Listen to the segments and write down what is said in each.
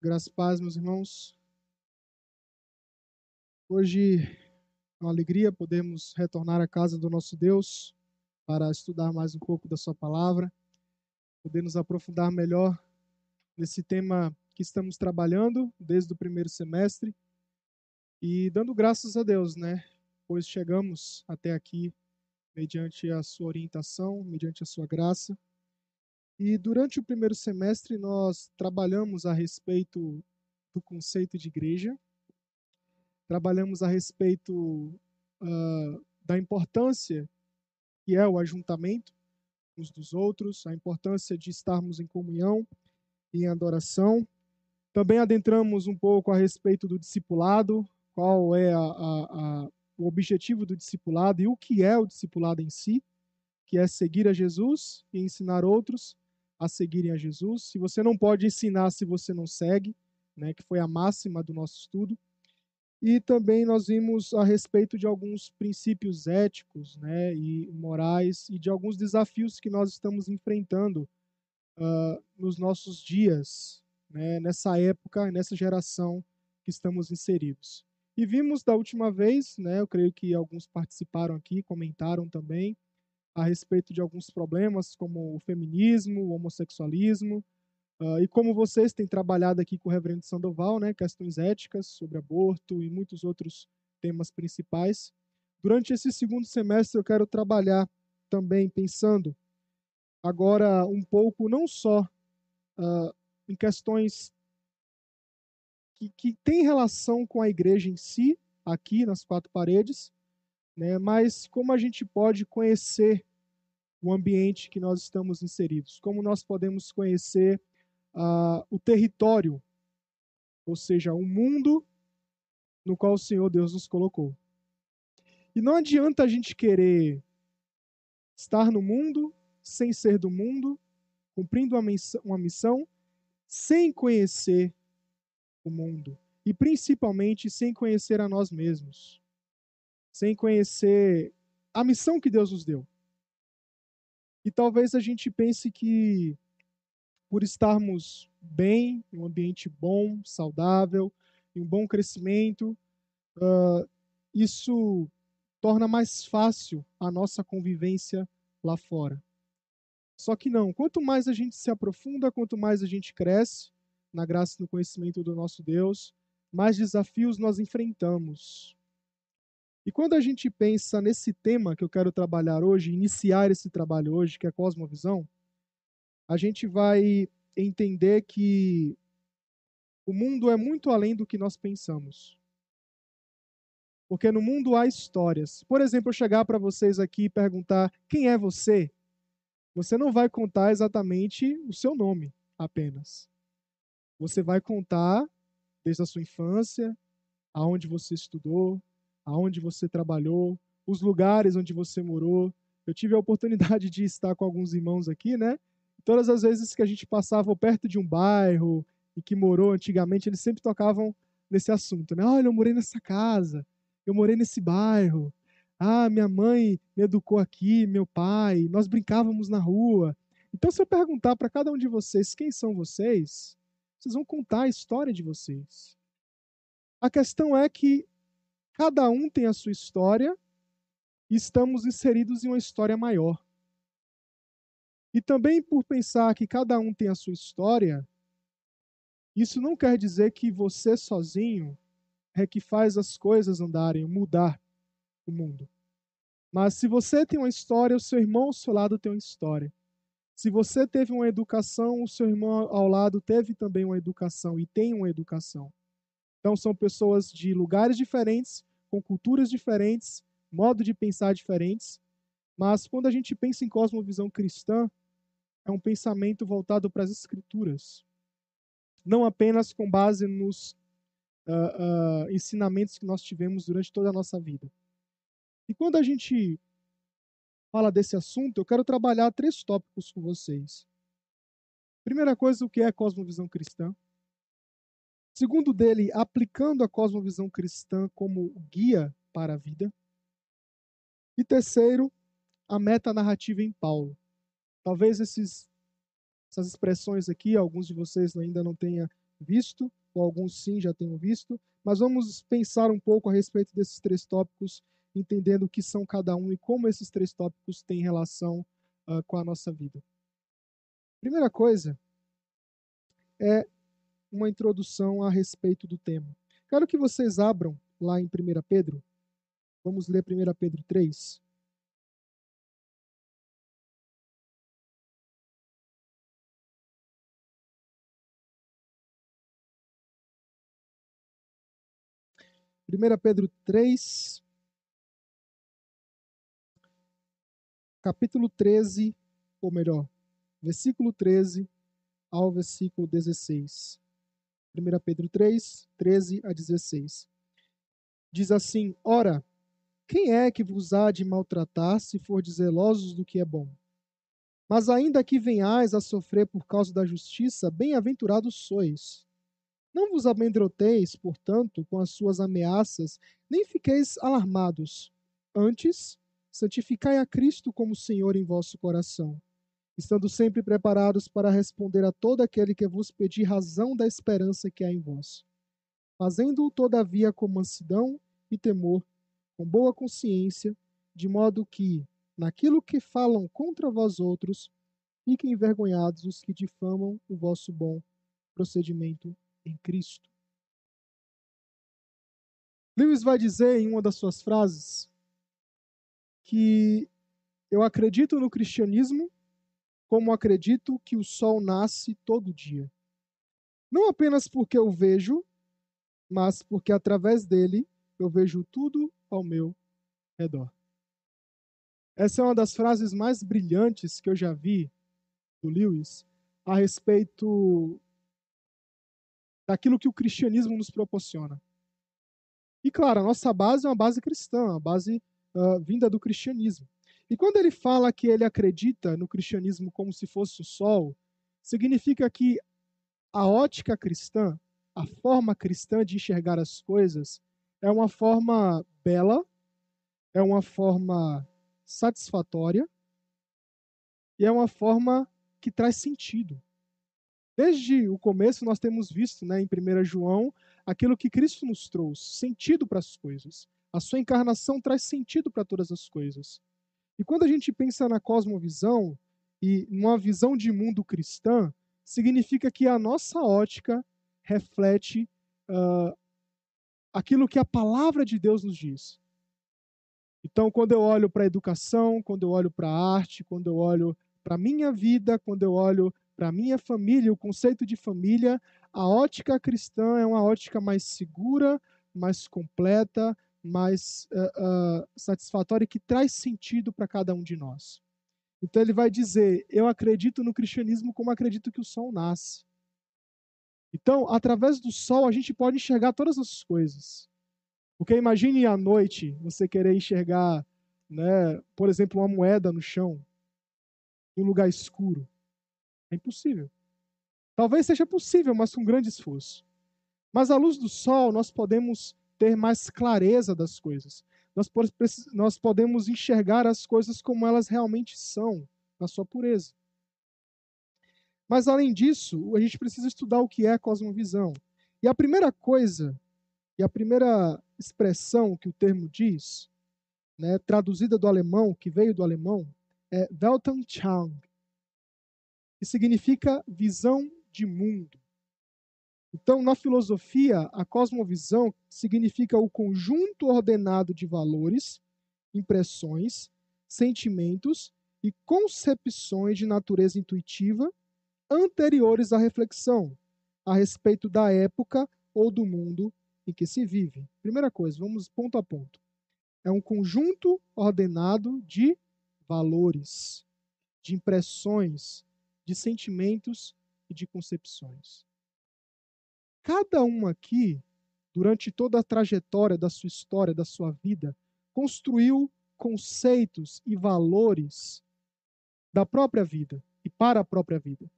Graças a paz, meus irmãos. Hoje é uma alegria podermos retornar à casa do nosso Deus para estudar mais um pouco da Sua palavra, poder nos aprofundar melhor nesse tema que estamos trabalhando desde o primeiro semestre e dando graças a Deus, né? Pois chegamos até aqui mediante a Sua orientação, mediante a Sua graça. E durante o primeiro semestre nós trabalhamos a respeito do conceito de igreja, trabalhamos a respeito uh, da importância que é o ajuntamento uns dos outros, a importância de estarmos em comunhão e em adoração. Também adentramos um pouco a respeito do discipulado, qual é a, a, a, o objetivo do discipulado e o que é o discipulado em si, que é seguir a Jesus e ensinar outros a seguirem a Jesus. Se você não pode ensinar se você não segue, né, que foi a máxima do nosso estudo. E também nós vimos a respeito de alguns princípios éticos né, e morais e de alguns desafios que nós estamos enfrentando uh, nos nossos dias, né, nessa época, nessa geração que estamos inseridos. E vimos da última vez, né, eu creio que alguns participaram aqui, comentaram também, a respeito de alguns problemas, como o feminismo, o homossexualismo, uh, e como vocês têm trabalhado aqui com o reverendo Sandoval, né, questões éticas sobre aborto e muitos outros temas principais. Durante esse segundo semestre, eu quero trabalhar também pensando agora um pouco, não só uh, em questões que, que têm relação com a igreja em si, aqui nas quatro paredes, né, mas como a gente pode conhecer o ambiente que nós estamos inseridos, como nós podemos conhecer uh, o território, ou seja, o mundo no qual o Senhor Deus nos colocou. E não adianta a gente querer estar no mundo sem ser do mundo, cumprindo uma missão, uma missão sem conhecer o mundo e principalmente sem conhecer a nós mesmos, sem conhecer a missão que Deus nos deu. E talvez a gente pense que por estarmos bem, em um ambiente bom, saudável, em um bom crescimento, uh, isso torna mais fácil a nossa convivência lá fora. Só que não, quanto mais a gente se aprofunda, quanto mais a gente cresce na graça e no conhecimento do nosso Deus, mais desafios nós enfrentamos. E quando a gente pensa nesse tema que eu quero trabalhar hoje, iniciar esse trabalho hoje, que é a cosmovisão, a gente vai entender que o mundo é muito além do que nós pensamos. Porque no mundo há histórias. Por exemplo, eu chegar para vocês aqui e perguntar quem é você, você não vai contar exatamente o seu nome apenas. Você vai contar desde a sua infância, aonde você estudou, aonde você trabalhou, os lugares onde você morou. Eu tive a oportunidade de estar com alguns irmãos aqui, né? Todas as vezes que a gente passava perto de um bairro e que morou antigamente, eles sempre tocavam nesse assunto, né? Olha, eu morei nessa casa, eu morei nesse bairro. Ah, minha mãe me educou aqui, meu pai, nós brincávamos na rua. Então, se eu perguntar para cada um de vocês quem são vocês, vocês vão contar a história de vocês. A questão é que Cada um tem a sua história e estamos inseridos em uma história maior. E também por pensar que cada um tem a sua história, isso não quer dizer que você sozinho é que faz as coisas andarem, mudar o mundo. Mas se você tem uma história, o seu irmão ao seu lado tem uma história. Se você teve uma educação, o seu irmão ao lado teve também uma educação e tem uma educação. Então são pessoas de lugares diferentes, com culturas diferentes, modo de pensar diferentes, mas quando a gente pensa em cosmovisão cristã, é um pensamento voltado para as escrituras, não apenas com base nos uh, uh, ensinamentos que nós tivemos durante toda a nossa vida. E quando a gente fala desse assunto, eu quero trabalhar três tópicos com vocês. Primeira coisa, o que é cosmovisão cristã? Segundo dele, aplicando a cosmovisão cristã como guia para a vida. E terceiro, a metanarrativa em Paulo. Talvez esses, essas expressões aqui, alguns de vocês ainda não tenham visto, ou alguns sim já tenham visto, mas vamos pensar um pouco a respeito desses três tópicos, entendendo o que são cada um e como esses três tópicos têm relação uh, com a nossa vida. Primeira coisa é uma introdução a respeito do tema. Quero que vocês abram lá em 1 Pedro. Vamos ler 1 Pedro 3. Primeira Pedro 3, capítulo 13, ou melhor, versículo 13 ao versículo 16. 1 Pedro 3, 13 a 16. Diz assim: Ora, quem é que vos há de maltratar se for zelosos do que é bom? Mas ainda que venhais a sofrer por causa da justiça, bem-aventurados sois. Não vos amedronteis, portanto, com as suas ameaças, nem fiqueis alarmados. Antes, santificai a Cristo como Senhor em vosso coração estando sempre preparados para responder a todo aquele que vos pedir razão da esperança que há em vós, fazendo-o todavia com mansidão e temor, com boa consciência, de modo que, naquilo que falam contra vós outros, fiquem envergonhados os que difamam o vosso bom procedimento em Cristo. Lewis vai dizer em uma das suas frases que eu acredito no cristianismo como acredito que o sol nasce todo dia. Não apenas porque eu vejo, mas porque através dele eu vejo tudo ao meu redor. Essa é uma das frases mais brilhantes que eu já vi do Lewis a respeito daquilo que o cristianismo nos proporciona. E claro, a nossa base é uma base cristã, a base uh, vinda do cristianismo. E quando ele fala que ele acredita no cristianismo como se fosse o sol, significa que a ótica cristã, a forma cristã de enxergar as coisas, é uma forma bela, é uma forma satisfatória e é uma forma que traz sentido. Desde o começo nós temos visto, né, em 1 João, aquilo que Cristo nos trouxe, sentido para as coisas. A sua encarnação traz sentido para todas as coisas. E quando a gente pensa na cosmovisão e numa visão de mundo cristã, significa que a nossa ótica reflete uh, aquilo que a palavra de Deus nos diz. Então, quando eu olho para a educação, quando eu olho para a arte, quando eu olho para a minha vida, quando eu olho para a minha família, o conceito de família, a ótica cristã é uma ótica mais segura, mais completa, mais uh, uh, satisfatória que traz sentido para cada um de nós. Então ele vai dizer: Eu acredito no cristianismo como acredito que o sol nasce. Então, através do sol, a gente pode enxergar todas as coisas. Porque imagine à noite você querer enxergar, né, por exemplo, uma moeda no chão, em um lugar escuro. É impossível. Talvez seja possível, mas com grande esforço. Mas à luz do sol, nós podemos ter mais clareza das coisas. Nós, nós podemos enxergar as coisas como elas realmente são, na sua pureza. Mas, além disso, a gente precisa estudar o que é cosmovisão. E a primeira coisa, e a primeira expressão que o termo diz, né, traduzida do alemão, que veio do alemão, é Weltanschauung, que significa visão de mundo. Então, na filosofia, a cosmovisão significa o conjunto ordenado de valores, impressões, sentimentos e concepções de natureza intuitiva anteriores à reflexão a respeito da época ou do mundo em que se vive. Primeira coisa, vamos ponto a ponto. É um conjunto ordenado de valores, de impressões, de sentimentos e de concepções. Cada um aqui, durante toda a trajetória da sua história, da sua vida, construiu conceitos e valores da própria vida e para a própria vida.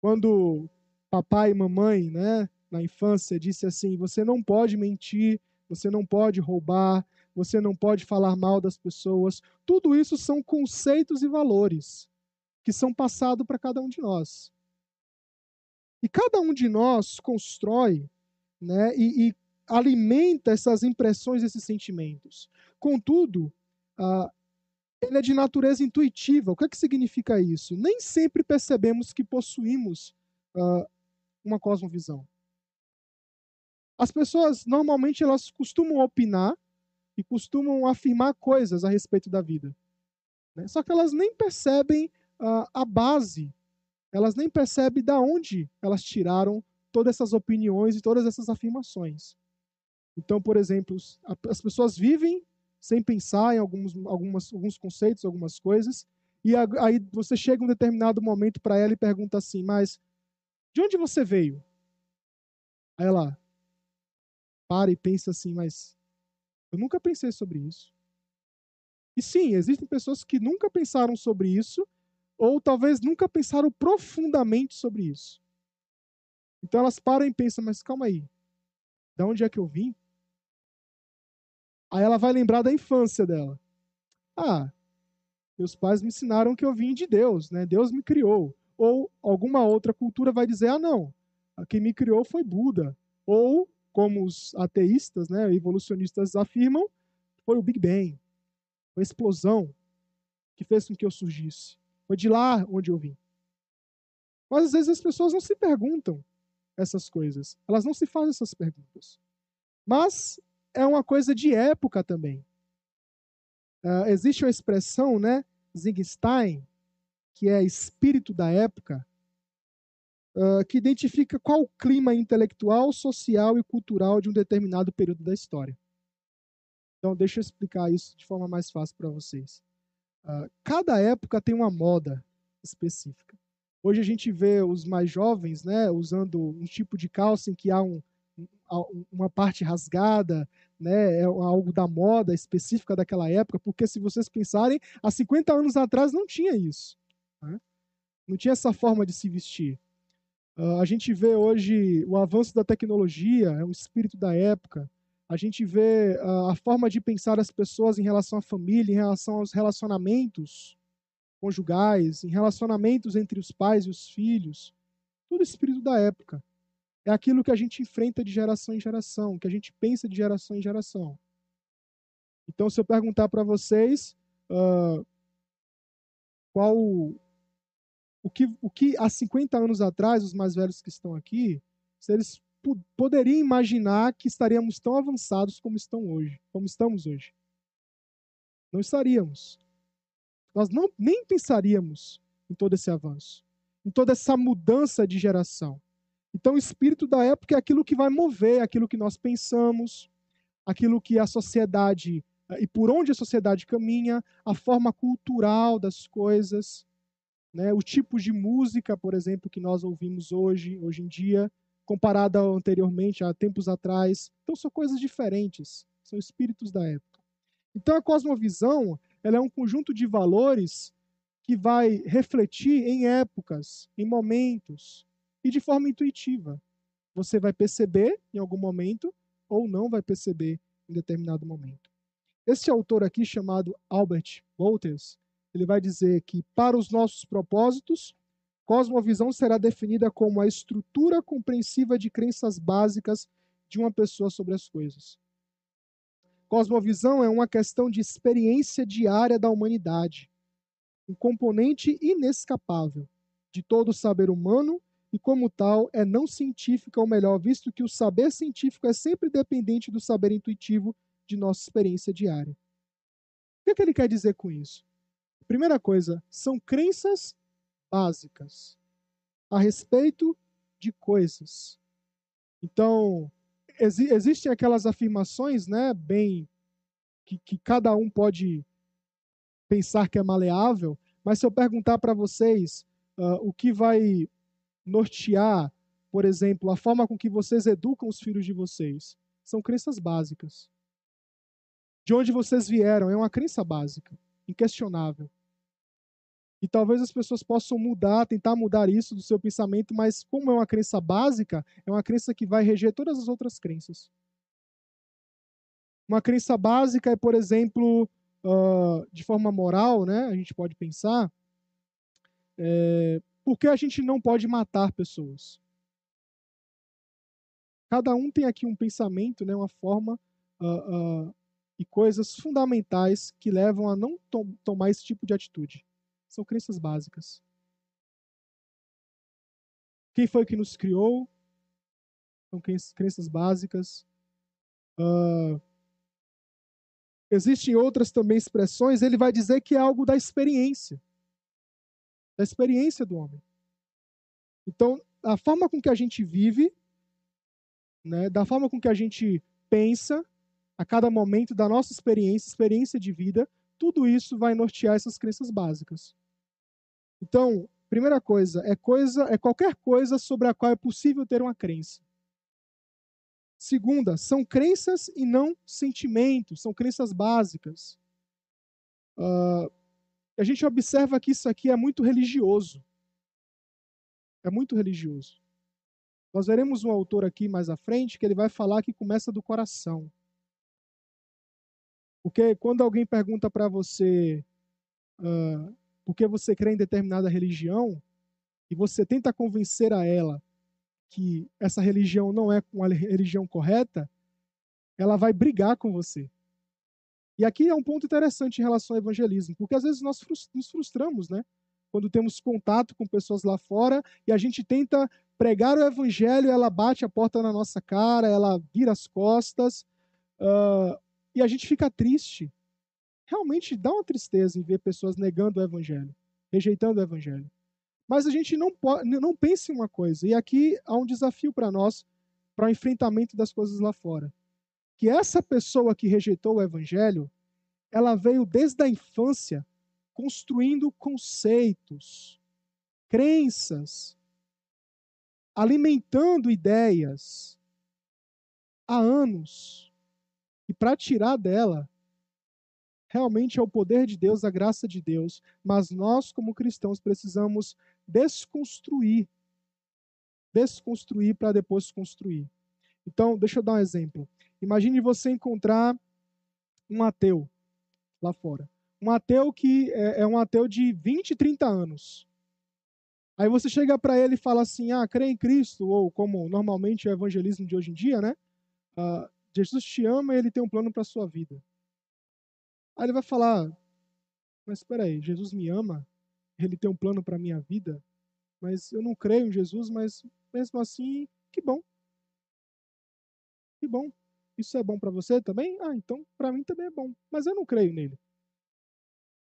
Quando papai e mamãe, né, na infância, disse assim: você não pode mentir, você não pode roubar, você não pode falar mal das pessoas. Tudo isso são conceitos e valores que são passados para cada um de nós. E cada um de nós constrói né, e, e alimenta essas impressões, esses sentimentos. Contudo, uh, ele é de natureza intuitiva. O que, é que significa isso? Nem sempre percebemos que possuímos uh, uma cosmovisão. As pessoas, normalmente, elas costumam opinar e costumam afirmar coisas a respeito da vida. Né? Só que elas nem percebem uh, a base, elas nem percebem da onde elas tiraram todas essas opiniões e todas essas afirmações. Então, por exemplo, as pessoas vivem sem pensar em alguns, algumas, alguns conceitos, algumas coisas, e aí você chega um determinado momento para ela e pergunta assim: Mas de onde você veio? Aí ela para e pensa assim: Mas eu nunca pensei sobre isso. E sim, existem pessoas que nunca pensaram sobre isso, ou talvez nunca pensaram profundamente sobre isso. Então elas param e pensam, mas calma aí, de onde é que eu vim? Aí ela vai lembrar da infância dela. Ah, meus pais me ensinaram que eu vim de Deus, né? Deus me criou. Ou alguma outra cultura vai dizer, ah, não, quem me criou foi Buda. Ou, como os ateístas, né, evolucionistas afirmam, foi o Big Bang. A explosão que fez com que eu surgisse. Foi de lá onde eu vim. Mas às vezes as pessoas não se perguntam essas coisas. Elas não se fazem essas perguntas. Mas é uma coisa de época também. Uh, existe uma expressão, né, Zingstein, que é espírito da época, uh, que identifica qual o clima intelectual, social e cultural de um determinado período da história. Então, deixa eu explicar isso de forma mais fácil para vocês. Uh, cada época tem uma moda específica. Hoje a gente vê os mais jovens né, usando um tipo de calça em que há um, uma parte rasgada, né, é algo da moda específica daquela época, porque se vocês pensarem, há 50 anos atrás não tinha isso. Né? Não tinha essa forma de se vestir. Uh, a gente vê hoje o avanço da tecnologia, é um espírito da época. A gente vê a forma de pensar as pessoas em relação à família, em relação aos relacionamentos conjugais, em relacionamentos entre os pais e os filhos. Tudo espírito da época é aquilo que a gente enfrenta de geração em geração, que a gente pensa de geração em geração. Então, se eu perguntar para vocês uh, qual o que, o que há 50 anos atrás, os mais velhos que estão aqui, se eles poderiam imaginar que estaríamos tão avançados como estão hoje, como estamos hoje. Não estaríamos. Nós não nem pensaríamos em todo esse avanço, em toda essa mudança de geração. Então, o espírito da época é aquilo que vai mover aquilo que nós pensamos, aquilo que a sociedade eh, e por onde a sociedade caminha, a forma cultural das coisas, né? o tipo de música, por exemplo, que nós ouvimos hoje, hoje em dia, comparada anteriormente, há tempos atrás. Então, são coisas diferentes, são espíritos da época. Então, a cosmovisão ela é um conjunto de valores que vai refletir em épocas, em momentos, e de forma intuitiva. Você vai perceber em algum momento ou não vai perceber em determinado momento. Esse autor aqui, chamado Albert Wolters, ele vai dizer que, para os nossos propósitos, cosmovisão será definida como a estrutura compreensiva de crenças básicas de uma pessoa sobre as coisas. Cosmovisão é uma questão de experiência diária da humanidade, um componente inescapável de todo o saber humano e, como tal, é não científica, ou melhor, visto que o saber científico é sempre dependente do saber intuitivo de nossa experiência diária. O que, é que ele quer dizer com isso? Primeira coisa, são crenças básicas a respeito de coisas. Então, exi existem aquelas afirmações, né, bem que, que cada um pode pensar que é maleável, mas se eu perguntar para vocês uh, o que vai nortear, por exemplo, a forma com que vocês educam os filhos de vocês. São crenças básicas. De onde vocês vieram é uma crença básica, inquestionável. E talvez as pessoas possam mudar, tentar mudar isso do seu pensamento, mas como é uma crença básica, é uma crença que vai reger todas as outras crenças. Uma crença básica é, por exemplo, uh, de forma moral, né? A gente pode pensar, é, por que a gente não pode matar pessoas? cada um tem aqui um pensamento, né, uma forma uh, uh, e coisas fundamentais que levam a não to tomar esse tipo de atitude. São crenças básicas. Quem foi que nos criou? São crenças básicas. Uh, existem outras também expressões. Ele vai dizer que é algo da experiência, da experiência do homem. Então, a forma com que a gente vive, né, da forma com que a gente pensa, a cada momento da nossa experiência, experiência de vida, tudo isso vai nortear essas crenças básicas. Então, primeira coisa, é coisa, é qualquer coisa sobre a qual é possível ter uma crença. Segunda, são crenças e não sentimentos, são crenças básicas. Uh, a gente observa que isso aqui é muito religioso. É muito religioso. Nós veremos um autor aqui mais à frente que ele vai falar que começa do coração. Porque quando alguém pergunta para você uh, por que você crê em determinada religião, e você tenta convencer a ela que essa religião não é uma religião correta, ela vai brigar com você. E aqui é um ponto interessante em relação ao evangelismo, porque às vezes nós nos frustramos, né? Quando temos contato com pessoas lá fora e a gente tenta pregar o evangelho, ela bate a porta na nossa cara, ela vira as costas, uh, e a gente fica triste. Realmente dá uma tristeza em ver pessoas negando o evangelho, rejeitando o evangelho. Mas a gente não pode, não pense em uma coisa, e aqui há um desafio para nós para o enfrentamento das coisas lá fora. Que essa pessoa que rejeitou o evangelho, ela veio desde a infância construindo conceitos, crenças, alimentando ideias há anos e para tirar dela, realmente é o poder de Deus, a graça de Deus. Mas nós, como cristãos, precisamos desconstruir. Desconstruir para depois construir. Então, deixa eu dar um exemplo. Imagine você encontrar um ateu lá fora. Um ateu que é, é um ateu de 20, 30 anos. Aí você chega para ele e fala assim: ah, crê em Cristo, ou como normalmente é o evangelismo de hoje em dia, né? Uh, Jesus te ama e ele tem um plano para sua vida. Aí ele vai falar: Mas espera aí, Jesus me ama, ele tem um plano para a minha vida, mas eu não creio em Jesus, mas mesmo assim, que bom. Que bom. Isso é bom para você também? Ah, então para mim também é bom, mas eu não creio nele.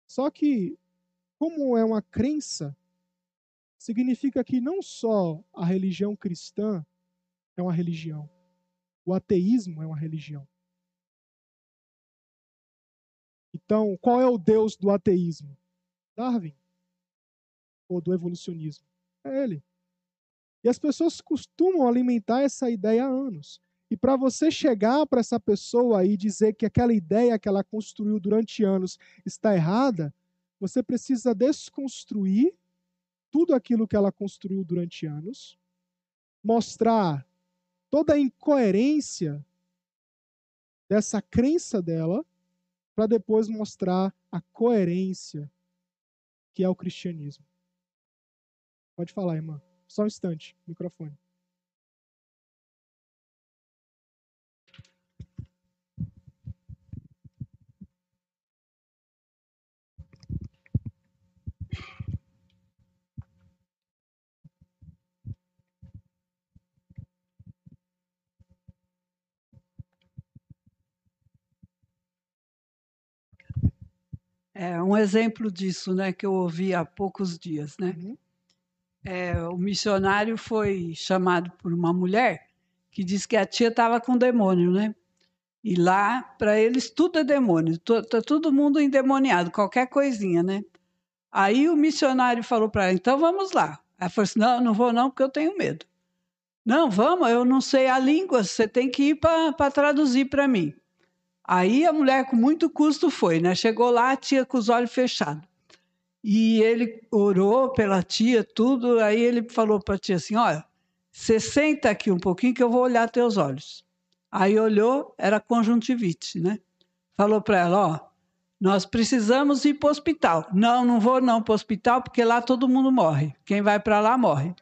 Só que, como é uma crença, significa que não só a religião cristã é uma religião, o ateísmo é uma religião. Então, qual é o Deus do ateísmo? Darwin. Ou do evolucionismo? É ele. E as pessoas costumam alimentar essa ideia há anos. E para você chegar para essa pessoa e dizer que aquela ideia que ela construiu durante anos está errada, você precisa desconstruir tudo aquilo que ela construiu durante anos, mostrar toda a incoerência dessa crença dela para depois mostrar a coerência que é o cristianismo. Pode falar, irmã. Só um instante, microfone. É um exemplo disso, né, que eu ouvi há poucos dias, né? Uhum. É, o missionário foi chamado por uma mulher que disse que a tia estava com demônio, né? E lá, para eles, tudo é demônio, está todo mundo endemoniado, qualquer coisinha, né? Aí o missionário falou para ela: então vamos lá. Ela falou assim: não, não vou não, porque eu tenho medo. Não, vamos, eu não sei a língua, você tem que ir para traduzir para mim. Aí a mulher, com muito custo, foi, né? Chegou lá, a tia com os olhos fechados. E ele orou pela tia, tudo. Aí ele falou para a tia assim: Olha, você senta aqui um pouquinho que eu vou olhar teus olhos. Aí olhou, era conjuntivite, né? Falou para ela: Ó, nós precisamos ir para o hospital. Não, não vou não para o hospital, porque lá todo mundo morre. Quem vai para lá morre.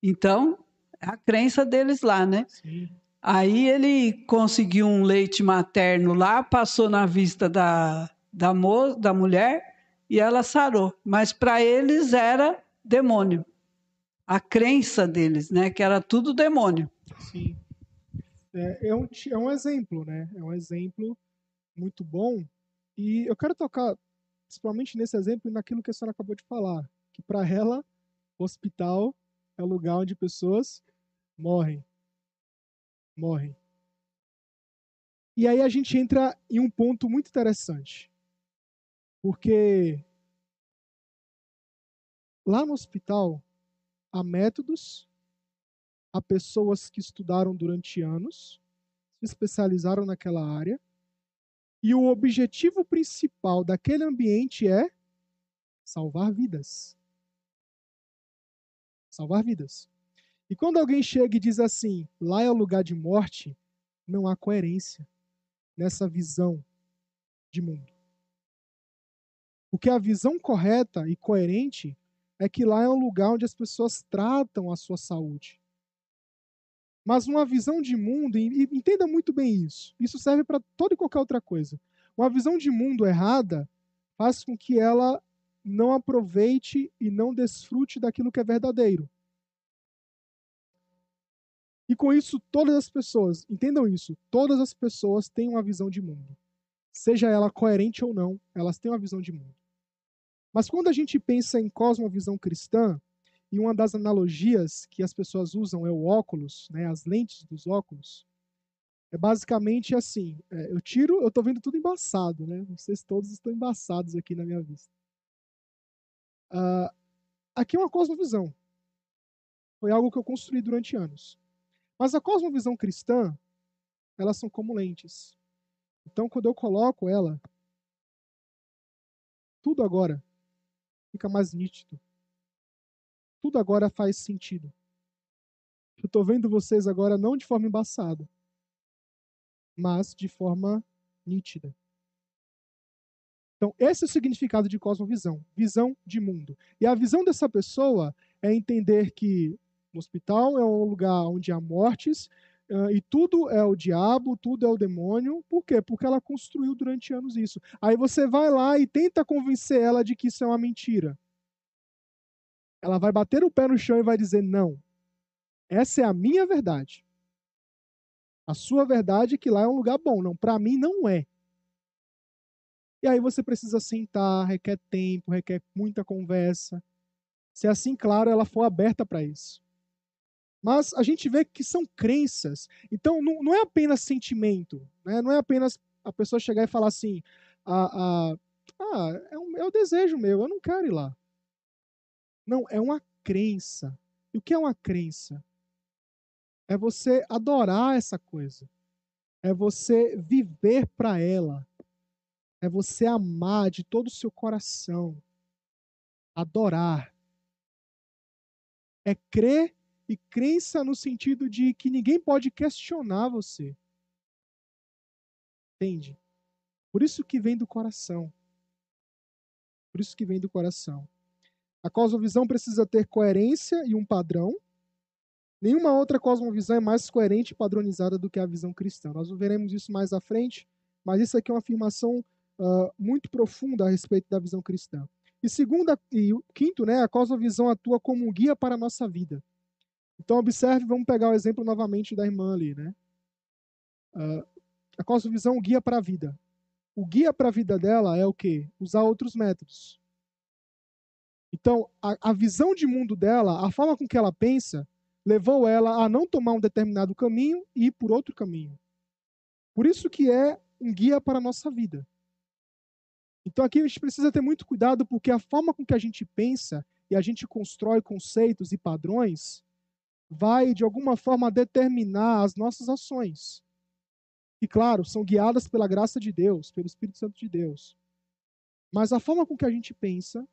Então, é a crença deles lá, né? Sim. Aí ele conseguiu um leite materno lá, passou na vista da, da, mo da mulher e ela sarou. Mas para eles era demônio. A crença deles, né? Que era tudo demônio. Sim. É, é, um, é um exemplo, né? É um exemplo muito bom. E eu quero tocar, principalmente nesse exemplo, naquilo que a senhora acabou de falar. Que para ela, o hospital é o lugar onde pessoas morrem. Morrem. E aí a gente entra em um ponto muito interessante. Porque lá no hospital há métodos, há pessoas que estudaram durante anos, se especializaram naquela área, e o objetivo principal daquele ambiente é salvar vidas. Salvar vidas. E quando alguém chega e diz assim, lá é o lugar de morte, não há coerência nessa visão de mundo. Porque a visão correta e coerente é que lá é um lugar onde as pessoas tratam a sua saúde. Mas uma visão de mundo, e entenda muito bem isso, isso serve para toda e qualquer outra coisa. Uma visão de mundo errada faz com que ela não aproveite e não desfrute daquilo que é verdadeiro. E com isso, todas as pessoas, entendam isso, todas as pessoas têm uma visão de mundo. Seja ela coerente ou não, elas têm uma visão de mundo. Mas quando a gente pensa em cosmovisão cristã, e uma das analogias que as pessoas usam é o óculos, né, as lentes dos óculos, é basicamente assim: é, eu tiro, eu estou vendo tudo embaçado, né? Vocês todos estão embaçados aqui na minha vista. Uh, aqui é uma cosmovisão. Foi algo que eu construí durante anos. Mas a cosmovisão cristã, elas são como lentes. Então, quando eu coloco ela, tudo agora fica mais nítido. Tudo agora faz sentido. Eu estou vendo vocês agora não de forma embaçada, mas de forma nítida. Então, esse é o significado de cosmovisão, visão de mundo. E a visão dessa pessoa é entender que o hospital é um lugar onde há mortes, Uh, e tudo é o diabo, tudo é o demônio. Por quê? Porque ela construiu durante anos isso. Aí você vai lá e tenta convencer ela de que isso é uma mentira. Ela vai bater o pé no chão e vai dizer: não. Essa é a minha verdade. A sua verdade é que lá é um lugar bom. Não, para mim não é. E aí você precisa sentar, requer tempo, requer muita conversa. Se é assim, claro, ela for aberta para isso. Mas a gente vê que são crenças. Então, não, não é apenas sentimento. Né? Não é apenas a pessoa chegar e falar assim: ah, ah, ah é, um, é o desejo meu, eu não quero ir lá. Não, é uma crença. E o que é uma crença? É você adorar essa coisa. É você viver para ela. É você amar de todo o seu coração. Adorar. É crer e crença no sentido de que ninguém pode questionar você. Entende? Por isso que vem do coração. Por isso que vem do coração. A cosmovisão precisa ter coerência e um padrão. Nenhuma outra cosmovisão é mais coerente e padronizada do que a visão cristã. Nós veremos isso mais à frente, mas isso aqui é uma afirmação uh, muito profunda a respeito da visão cristã. E segunda e quinto, né, a cosmovisão atua como um guia para a nossa vida. Então, observe, vamos pegar o exemplo novamente da irmã ali, né? Uh, a cosmovisão guia para a vida. O guia para a vida dela é o quê? Usar outros métodos. Então, a, a visão de mundo dela, a forma com que ela pensa, levou ela a não tomar um determinado caminho e ir por outro caminho. Por isso que é um guia para a nossa vida. Então aqui a gente precisa ter muito cuidado porque a forma com que a gente pensa e a gente constrói conceitos e padrões vai, de alguma forma, determinar as nossas ações. E, claro, são guiadas pela graça de Deus, pelo Espírito Santo de Deus. Mas a forma com que a gente pensa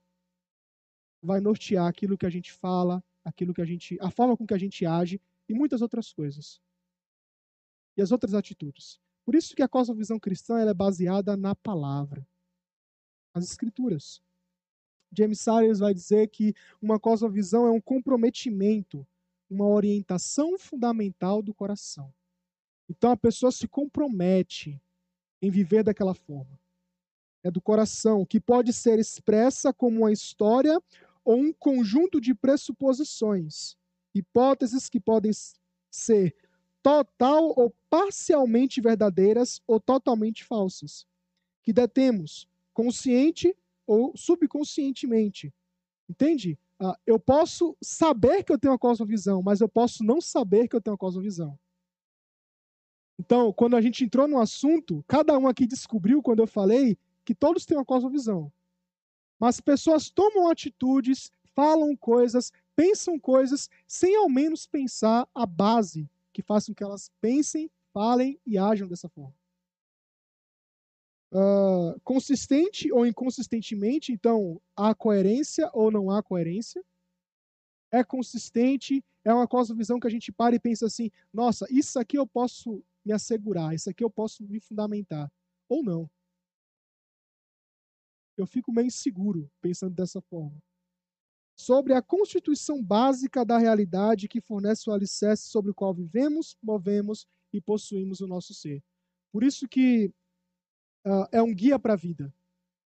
vai nortear aquilo que a gente fala, aquilo que a gente, a forma com que a gente age e muitas outras coisas. E as outras atitudes. Por isso que a cosmovisão cristã é baseada na palavra, nas escrituras. James Sayers vai dizer que uma cosmovisão é um comprometimento uma orientação fundamental do coração. Então a pessoa se compromete em viver daquela forma. É do coração, que pode ser expressa como uma história ou um conjunto de pressuposições, hipóteses que podem ser total ou parcialmente verdadeiras ou totalmente falsas, que detemos consciente ou subconscientemente. Entende? Uh, eu posso saber que eu tenho uma cosmovisão, mas eu posso não saber que eu tenho uma cosmovisão. Então, quando a gente entrou no assunto, cada um aqui descobriu, quando eu falei, que todos têm uma cosmovisão. Mas pessoas tomam atitudes, falam coisas, pensam coisas, sem ao menos pensar a base que façam que elas pensem, falem e ajam dessa forma. Uh, consistente ou inconsistentemente, então há coerência ou não há coerência? É consistente, é uma cosmovisão que a gente para e pensa assim: nossa, isso aqui eu posso me assegurar, isso aqui eu posso me fundamentar. Ou não. Eu fico meio inseguro pensando dessa forma. Sobre a constituição básica da realidade que fornece o alicerce sobre o qual vivemos, movemos e possuímos o nosso ser. Por isso que uh, é um guia para a vida.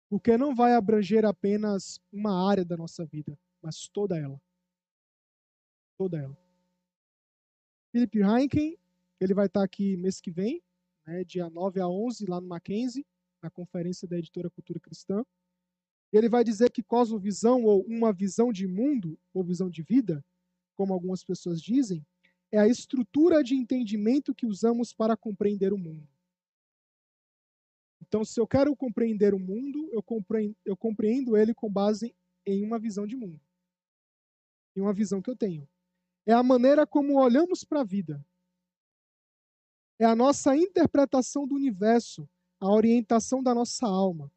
Porque não vai abranger apenas uma área da nossa vida, mas toda ela. Toda ela. Philip Heineken ele vai estar aqui mês que vem, né, dia 9 a 11, lá no Mackenzie, na conferência da editora Cultura Cristã. Ele vai dizer que cosmovisão, ou uma visão de mundo, ou visão de vida, como algumas pessoas dizem, é a estrutura de entendimento que usamos para compreender o mundo. Então, se eu quero compreender o mundo, eu compreendo, eu compreendo ele com base em uma visão de mundo. Em uma visão que eu tenho. É a maneira como olhamos para a vida é a nossa interpretação do universo, a orientação da nossa alma.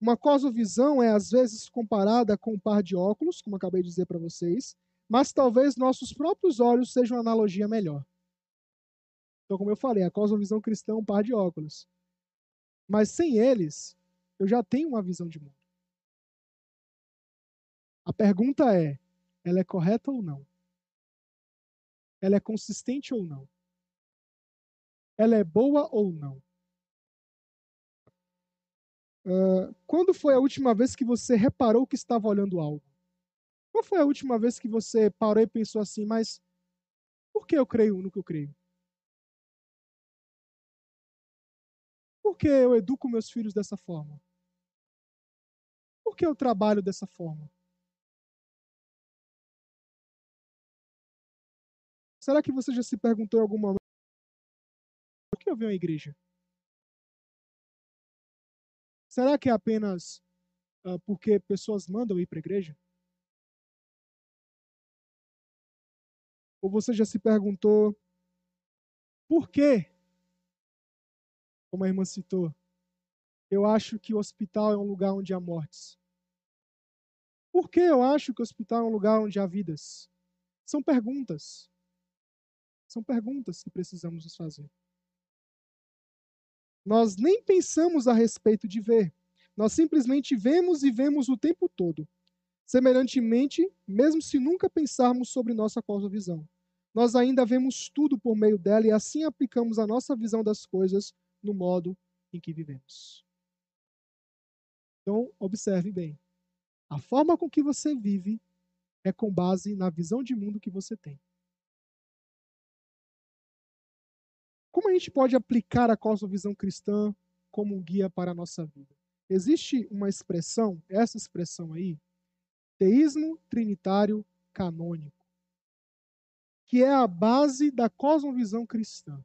Uma cosmovisão é às vezes comparada com um par de óculos, como acabei de dizer para vocês, mas talvez nossos próprios olhos sejam uma analogia melhor. Então, como eu falei, a cosmovisão cristã é um par de óculos. Mas sem eles, eu já tenho uma visão de mundo. A pergunta é: ela é correta ou não? Ela é consistente ou não? ela é boa ou não? Uh, quando foi a última vez que você reparou que estava olhando algo? Qual foi a última vez que você parou e pensou assim, mas por que eu creio no que eu creio? Por que eu educo meus filhos dessa forma? Por que eu trabalho dessa forma? Será que você já se perguntou em algum momento? que eu venho à igreja? Será que é apenas uh, porque pessoas mandam ir para a igreja? Ou você já se perguntou por quê? Como a irmã citou, eu acho que o hospital é um lugar onde há mortes. Por que eu acho que o hospital é um lugar onde há vidas? São perguntas. São perguntas que precisamos nos fazer. Nós nem pensamos a respeito de ver. Nós simplesmente vemos e vemos o tempo todo. Semelhantemente, mesmo se nunca pensarmos sobre nossa cosmovisão, nós ainda vemos tudo por meio dela e assim aplicamos a nossa visão das coisas no modo em que vivemos. Então, observe bem. A forma com que você vive é com base na visão de mundo que você tem. Como a gente pode aplicar a cosmovisão cristã como um guia para a nossa vida? Existe uma expressão, essa expressão aí, teísmo trinitário canônico, que é a base da cosmovisão cristã.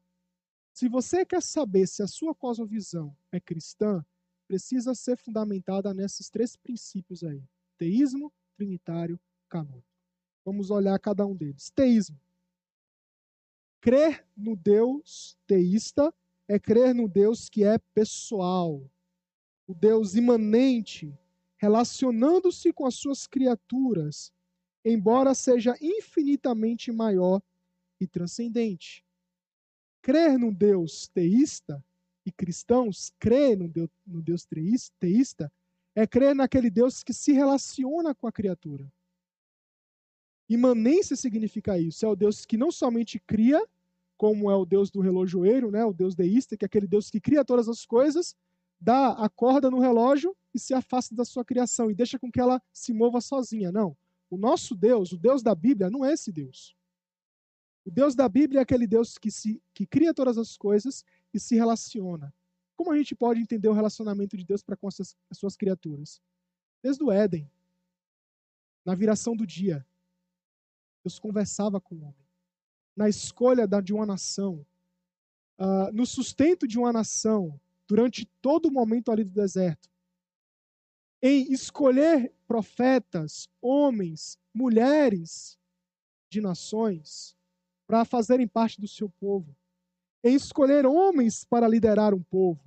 Se você quer saber se a sua cosmovisão é cristã, precisa ser fundamentada nesses três princípios aí: teísmo, trinitário, canônico. Vamos olhar cada um deles. Teísmo. Crer no Deus teísta é crer no Deus que é pessoal, o Deus imanente, relacionando-se com as suas criaturas, embora seja infinitamente maior e transcendente. Crer no Deus teísta e cristãos crer no Deus, Deus teísta é crer naquele Deus que se relaciona com a criatura. Imanência significa isso. É o Deus que não somente cria, como é o Deus do relojoeiro, né? o Deus deísta, que é aquele Deus que cria todas as coisas, dá a corda no relógio e se afasta da sua criação e deixa com que ela se mova sozinha. Não. O nosso Deus, o Deus da Bíblia, não é esse Deus. O Deus da Bíblia é aquele Deus que, se, que cria todas as coisas e se relaciona. Como a gente pode entender o relacionamento de Deus para com as, as suas criaturas? Desde o Éden, na viração do dia, Deus conversava com o homem. Na escolha de uma nação, uh, no sustento de uma nação, durante todo o momento ali do deserto, em escolher profetas, homens, mulheres de nações para fazerem parte do seu povo, em escolher homens para liderar um povo.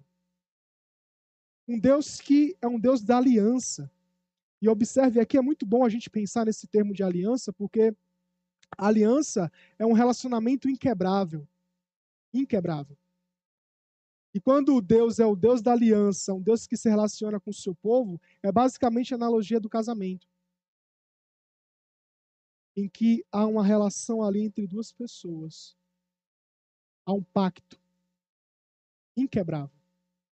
Um Deus que é um Deus da aliança. E observe aqui, é muito bom a gente pensar nesse termo de aliança, porque aliança é um relacionamento inquebrável. Inquebrável. E quando Deus é o Deus da aliança, um Deus que se relaciona com o seu povo, é basicamente a analogia do casamento. Em que há uma relação ali entre duas pessoas. Há um pacto inquebrável.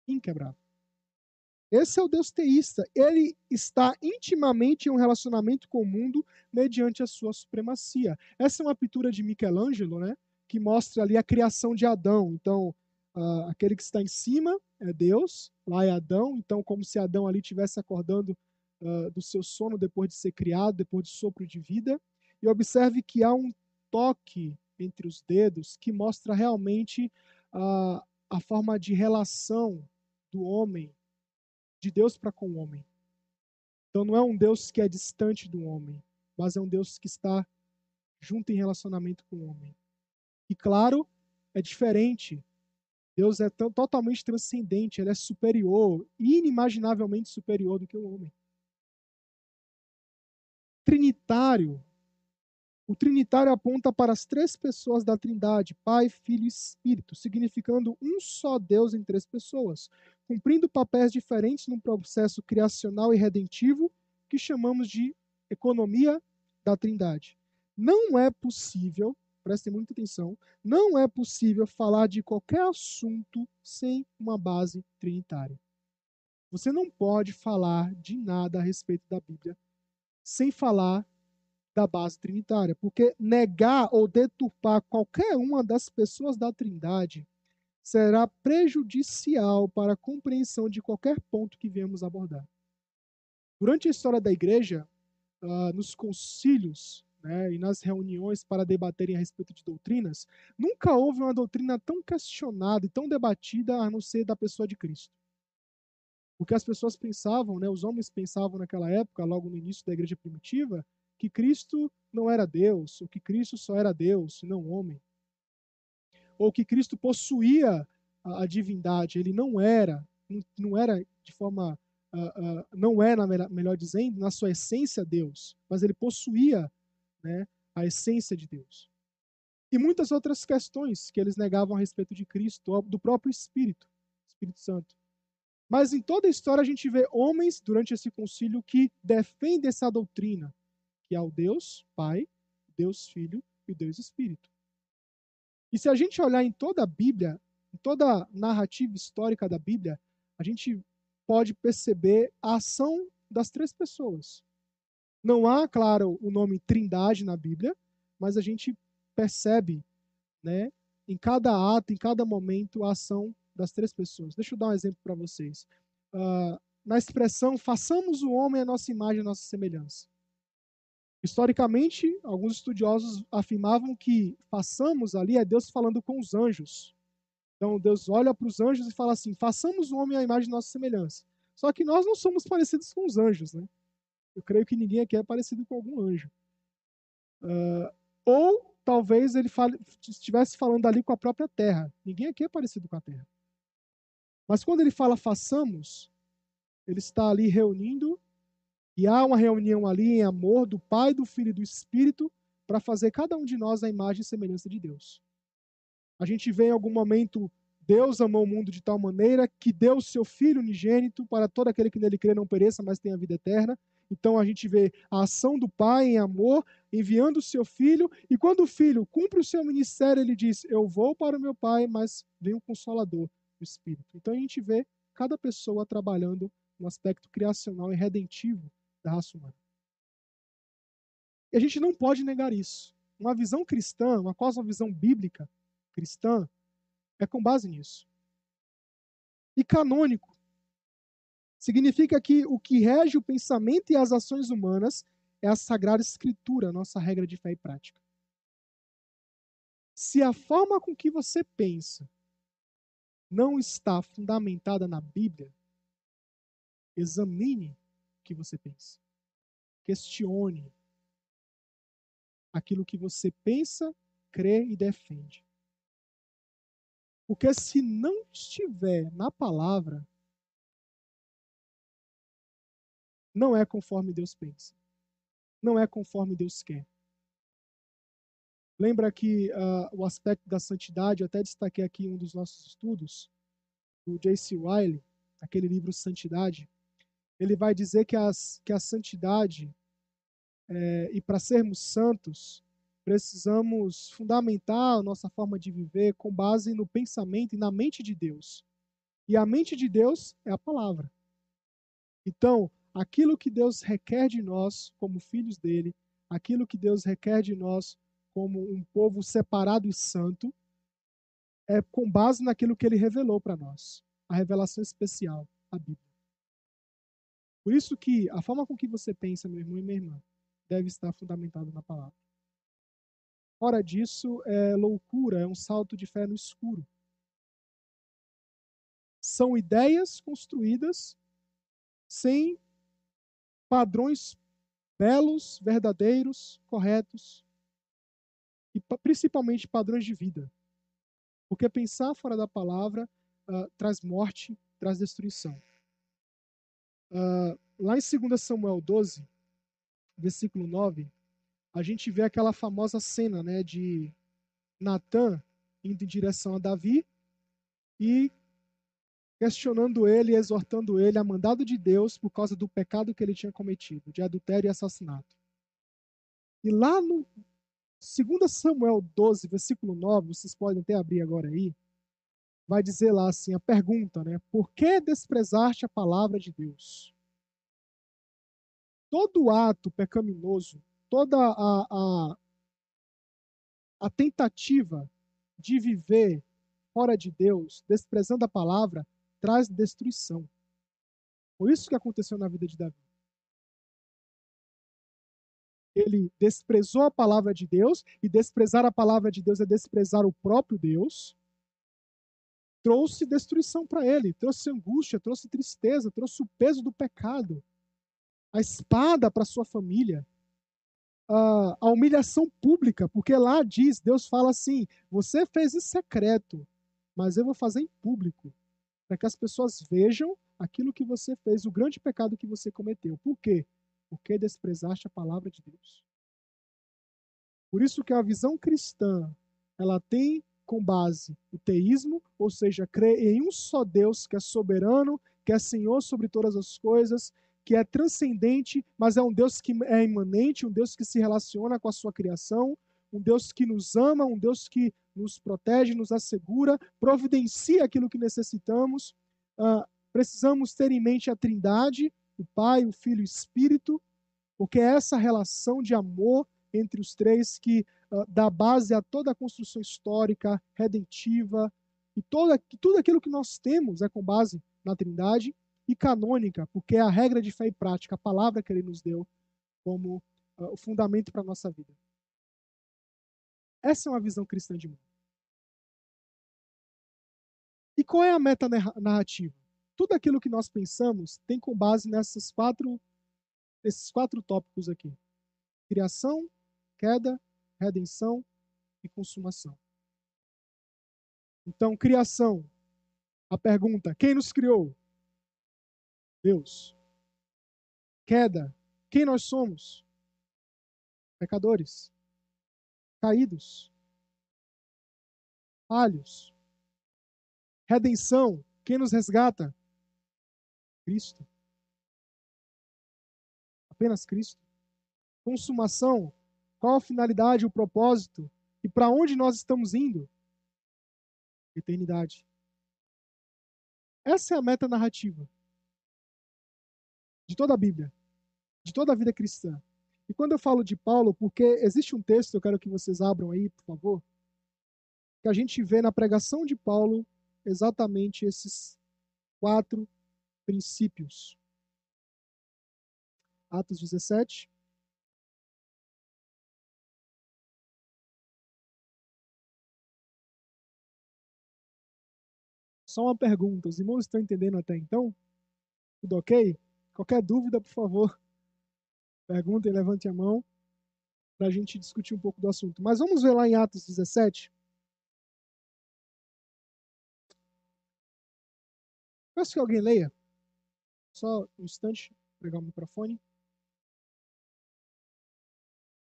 Inquebrável. Esse é o Deus teísta. Ele está intimamente em um relacionamento com o mundo mediante a sua supremacia. Essa é uma pintura de Michelangelo, né? Que mostra ali a criação de Adão. Então, Uh, aquele que está em cima é Deus, lá é Adão, então, como se Adão ali estivesse acordando uh, do seu sono depois de ser criado, depois de sopro de vida. E observe que há um toque entre os dedos que mostra realmente uh, a forma de relação do homem, de Deus para com o homem. Então, não é um Deus que é distante do homem, mas é um Deus que está junto em relacionamento com o homem. E claro, é diferente Deus é tão, totalmente transcendente, ele é superior, inimaginavelmente superior do que o homem. Trinitário. O trinitário aponta para as três pessoas da Trindade, Pai, Filho e Espírito, significando um só Deus em três pessoas, cumprindo papéis diferentes num processo criacional e redentivo que chamamos de economia da Trindade. Não é possível prestem muita atenção, não é possível falar de qualquer assunto sem uma base trinitária. Você não pode falar de nada a respeito da Bíblia sem falar da base trinitária, porque negar ou deturpar qualquer uma das pessoas da Trindade será prejudicial para a compreensão de qualquer ponto que viemos abordar. Durante a história da igreja, uh, nos concílios, né, e nas reuniões para debaterem a respeito de doutrinas, nunca houve uma doutrina tão questionada e tão debatida a não ser da pessoa de Cristo. O que as pessoas pensavam, né, os homens pensavam naquela época, logo no início da igreja primitiva, que Cristo não era Deus, ou que Cristo só era Deus, e não homem. Ou que Cristo possuía a, a divindade, ele não era, não, era de forma, uh, uh, não era, melhor dizendo, na sua essência Deus, mas ele possuía né, a essência de Deus. E muitas outras questões que eles negavam a respeito de Cristo, do próprio Espírito, Espírito Santo. Mas em toda a história a gente vê homens durante esse concílio que defendem essa doutrina, que é o Deus Pai, Deus Filho e Deus Espírito. E se a gente olhar em toda a Bíblia, em toda a narrativa histórica da Bíblia, a gente pode perceber a ação das três pessoas. Não há, claro, o nome Trindade na Bíblia, mas a gente percebe, né, em cada ato, em cada momento, a ação das três pessoas. Deixa eu dar um exemplo para vocês. Uh, na expressão façamos o homem a nossa imagem, a nossa semelhança. Historicamente, alguns estudiosos afirmavam que façamos ali é Deus falando com os anjos. Então Deus olha para os anjos e fala assim: façamos o homem a imagem de nossa semelhança. Só que nós não somos parecidos com os anjos, né? Eu creio que ninguém aqui é parecido com algum anjo. Uh, ou talvez ele fale, estivesse falando ali com a própria terra. Ninguém aqui é parecido com a terra. Mas quando ele fala façamos, ele está ali reunindo, e há uma reunião ali em amor do Pai, do Filho e do Espírito, para fazer cada um de nós a imagem e semelhança de Deus. A gente vê em algum momento Deus amou o mundo de tal maneira que deu o seu Filho unigênito para todo aquele que nele crê não pereça, mas tenha vida eterna. Então a gente vê a ação do pai em amor, enviando o seu filho, e quando o filho cumpre o seu ministério, ele diz: Eu vou para o meu pai, mas vem um consolador, o Espírito. Então a gente vê cada pessoa trabalhando no aspecto criacional e redentivo da raça humana. E a gente não pode negar isso. Uma visão cristã, uma cosmovisão bíblica cristã, é com base nisso. E canônico significa que o que rege o pensamento e as ações humanas é a Sagrada Escritura, nossa regra de fé e prática. Se a forma com que você pensa não está fundamentada na Bíblia, examine que você pensa. Questione aquilo que você pensa, crê e defende. Porque se não estiver na palavra, não é conforme Deus pensa. Não é conforme Deus quer. Lembra que uh, o aspecto da santidade, eu até destaquei aqui em um dos nossos estudos, do J.C. Wiley, aquele livro Santidade, ele vai dizer que, as, que a santidade, é, e para sermos santos, precisamos fundamentar a nossa forma de viver com base no pensamento e na mente de Deus. E a mente de Deus é a palavra. Então, aquilo que Deus requer de nós como filhos dele, aquilo que Deus requer de nós como um povo separado e santo, é com base naquilo que ele revelou para nós, a revelação especial, a Bíblia. Por isso que a forma com que você pensa, meu irmão e minha irmã, deve estar fundamentada na palavra. Fora disso, é loucura, é um salto de fé no escuro. São ideias construídas sem padrões belos, verdadeiros, corretos e principalmente padrões de vida. Porque pensar fora da palavra uh, traz morte, traz destruição. Uh, lá em 2 Samuel 12, versículo 9, a gente vê aquela famosa cena né, de Natan indo em direção a Davi e questionando ele, exortando ele a mandado de Deus por causa do pecado que ele tinha cometido, de adultério e assassinato. E lá no 2 Samuel 12, versículo 9, vocês podem até abrir agora aí, vai dizer lá assim, a pergunta, né? Por que desprezaste a palavra de Deus? Todo ato pecaminoso toda a, a, a tentativa de viver fora de Deus, desprezando a palavra, traz destruição. Foi isso que aconteceu na vida de Davi. Ele desprezou a palavra de Deus, e desprezar a palavra de Deus é desprezar o próprio Deus. Trouxe destruição para ele, trouxe angústia, trouxe tristeza, trouxe o peso do pecado, a espada para sua família a, humilhação pública, porque lá diz, Deus fala assim: você fez em secreto, mas eu vou fazer em público, para que as pessoas vejam aquilo que você fez, o grande pecado que você cometeu. Por quê? Porque desprezaste a palavra de Deus. Por isso que a visão cristã, ela tem com base o teísmo, ou seja, crer em um só Deus que é soberano, que é Senhor sobre todas as coisas, que é transcendente, mas é um Deus que é imanente, um Deus que se relaciona com a sua criação, um Deus que nos ama, um Deus que nos protege, nos assegura, providencia aquilo que necessitamos. Uh, precisamos ter em mente a Trindade, o Pai, o Filho e o Espírito, porque é essa relação de amor entre os três que uh, dá base a toda a construção histórica, redentiva, e toda, tudo aquilo que nós temos é com base na Trindade e canônica, porque é a regra de fé e prática, a palavra que ele nos deu como uh, o fundamento para a nossa vida. Essa é uma visão cristã de mundo. E qual é a meta narrativa? Tudo aquilo que nós pensamos tem com base nessas quatro, esses quatro tópicos aqui: criação, queda, redenção e consumação. Então, criação. A pergunta: quem nos criou? Deus. Queda. Quem nós somos? Pecadores. Caídos. Falhos. Redenção. Quem nos resgata? Cristo. Apenas Cristo. Consumação, qual a finalidade, o propósito e para onde nós estamos indo? Eternidade. Essa é a meta narrativa de toda a Bíblia, de toda a vida cristã. E quando eu falo de Paulo, porque existe um texto, eu quero que vocês abram aí, por favor, que a gente vê na pregação de Paulo exatamente esses quatro princípios. Atos 17. Só uma pergunta: os irmãos estão entendendo até então? Tudo ok? Qualquer dúvida, por favor, perguntem, levante a mão para a gente discutir um pouco do assunto. Mas vamos ver lá em Atos 17. Peço que alguém leia. Só um instante, pegar o microfone.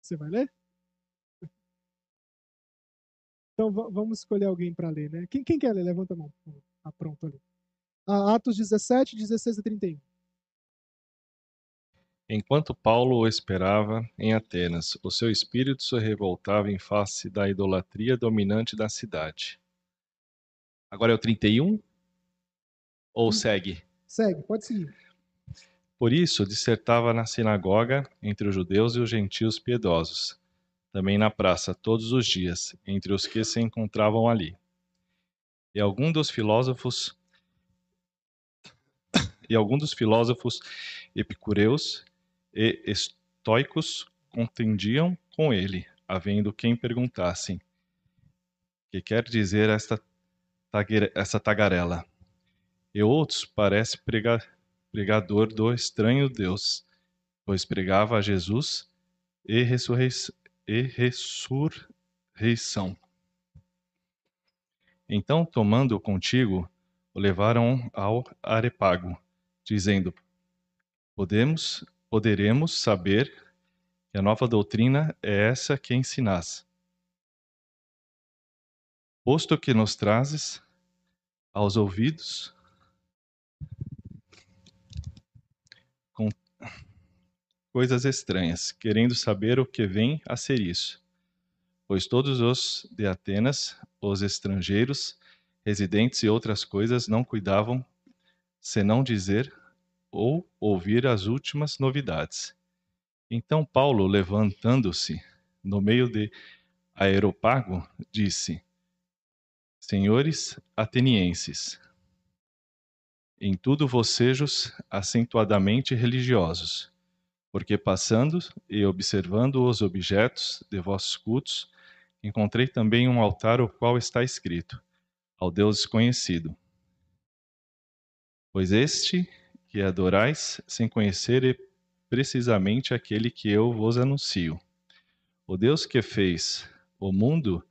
Você vai ler? Então vamos escolher alguém para ler, né? Quem, quem, quer ler? Levanta a mão. Ah, pronto ali. Ah, Atos 17, 16 a 31. Enquanto Paulo o esperava em Atenas, o seu espírito se revoltava em face da idolatria dominante da cidade. Agora é o 31? Ou hum. segue? Segue, pode seguir. Por isso, dissertava na sinagoga entre os judeus e os gentios piedosos, também na praça todos os dias, entre os que se encontravam ali. E algum dos filósofos e algum dos filósofos epicureus e estoicos contendiam com ele, havendo quem perguntasse: Que quer dizer esta, essa tagarela? E outros parece pregar, pregador do estranho Deus, pois pregava a Jesus e, ressurrei, e ressurreição. Então, tomando-o contigo, o levaram ao Arepago, dizendo: Podemos poderemos saber que a nova doutrina é essa que ensinas. Posto que nos trazes aos ouvidos com coisas estranhas, querendo saber o que vem a ser isso. Pois todos os de Atenas, os estrangeiros, residentes e outras coisas não cuidavam senão dizer ou ouvir as últimas novidades. Então Paulo, levantando-se no meio de Aeropago, disse: Senhores atenienses, em tudo vocês acentuadamente religiosos, porque passando e observando os objetos de vossos cultos, encontrei também um altar o qual está escrito: ao Deus desconhecido. Pois este que adorais sem conhecer precisamente aquele que eu vos anuncio. O Deus que fez o mundo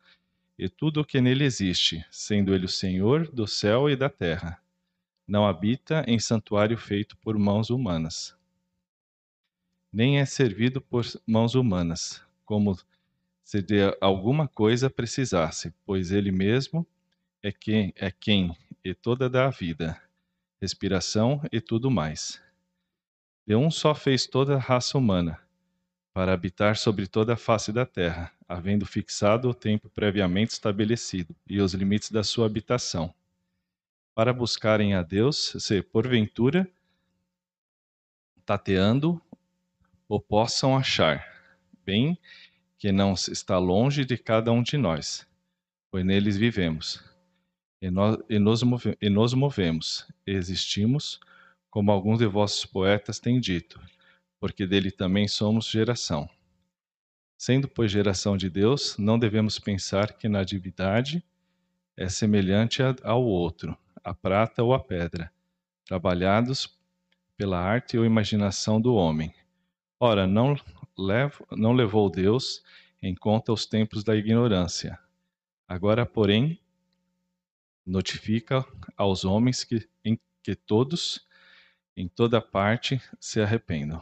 e tudo o que nele existe, sendo ele o Senhor do céu e da terra, não habita em santuário feito por mãos humanas, nem é servido por mãos humanas, como se de alguma coisa precisasse, pois ele mesmo é quem é quem e toda dá a vida respiração e tudo mais. De um só fez toda a raça humana, para habitar sobre toda a face da terra, havendo fixado o tempo previamente estabelecido e os limites da sua habitação, para buscarem a Deus, se porventura tateando o possam achar, bem que não está longe de cada um de nós, pois neles vivemos e, nós, e, nos, e nos movemos, e existimos, como alguns de vossos poetas têm dito, porque dele também somos geração. Sendo, pois, geração de Deus, não devemos pensar que na divindade é semelhante ao outro, a prata ou a pedra, trabalhados pela arte ou imaginação do homem. Ora, não, levo, não levou Deus em conta os tempos da ignorância. Agora, porém, notifica aos homens que, em, que todos, em toda parte, se arrependam.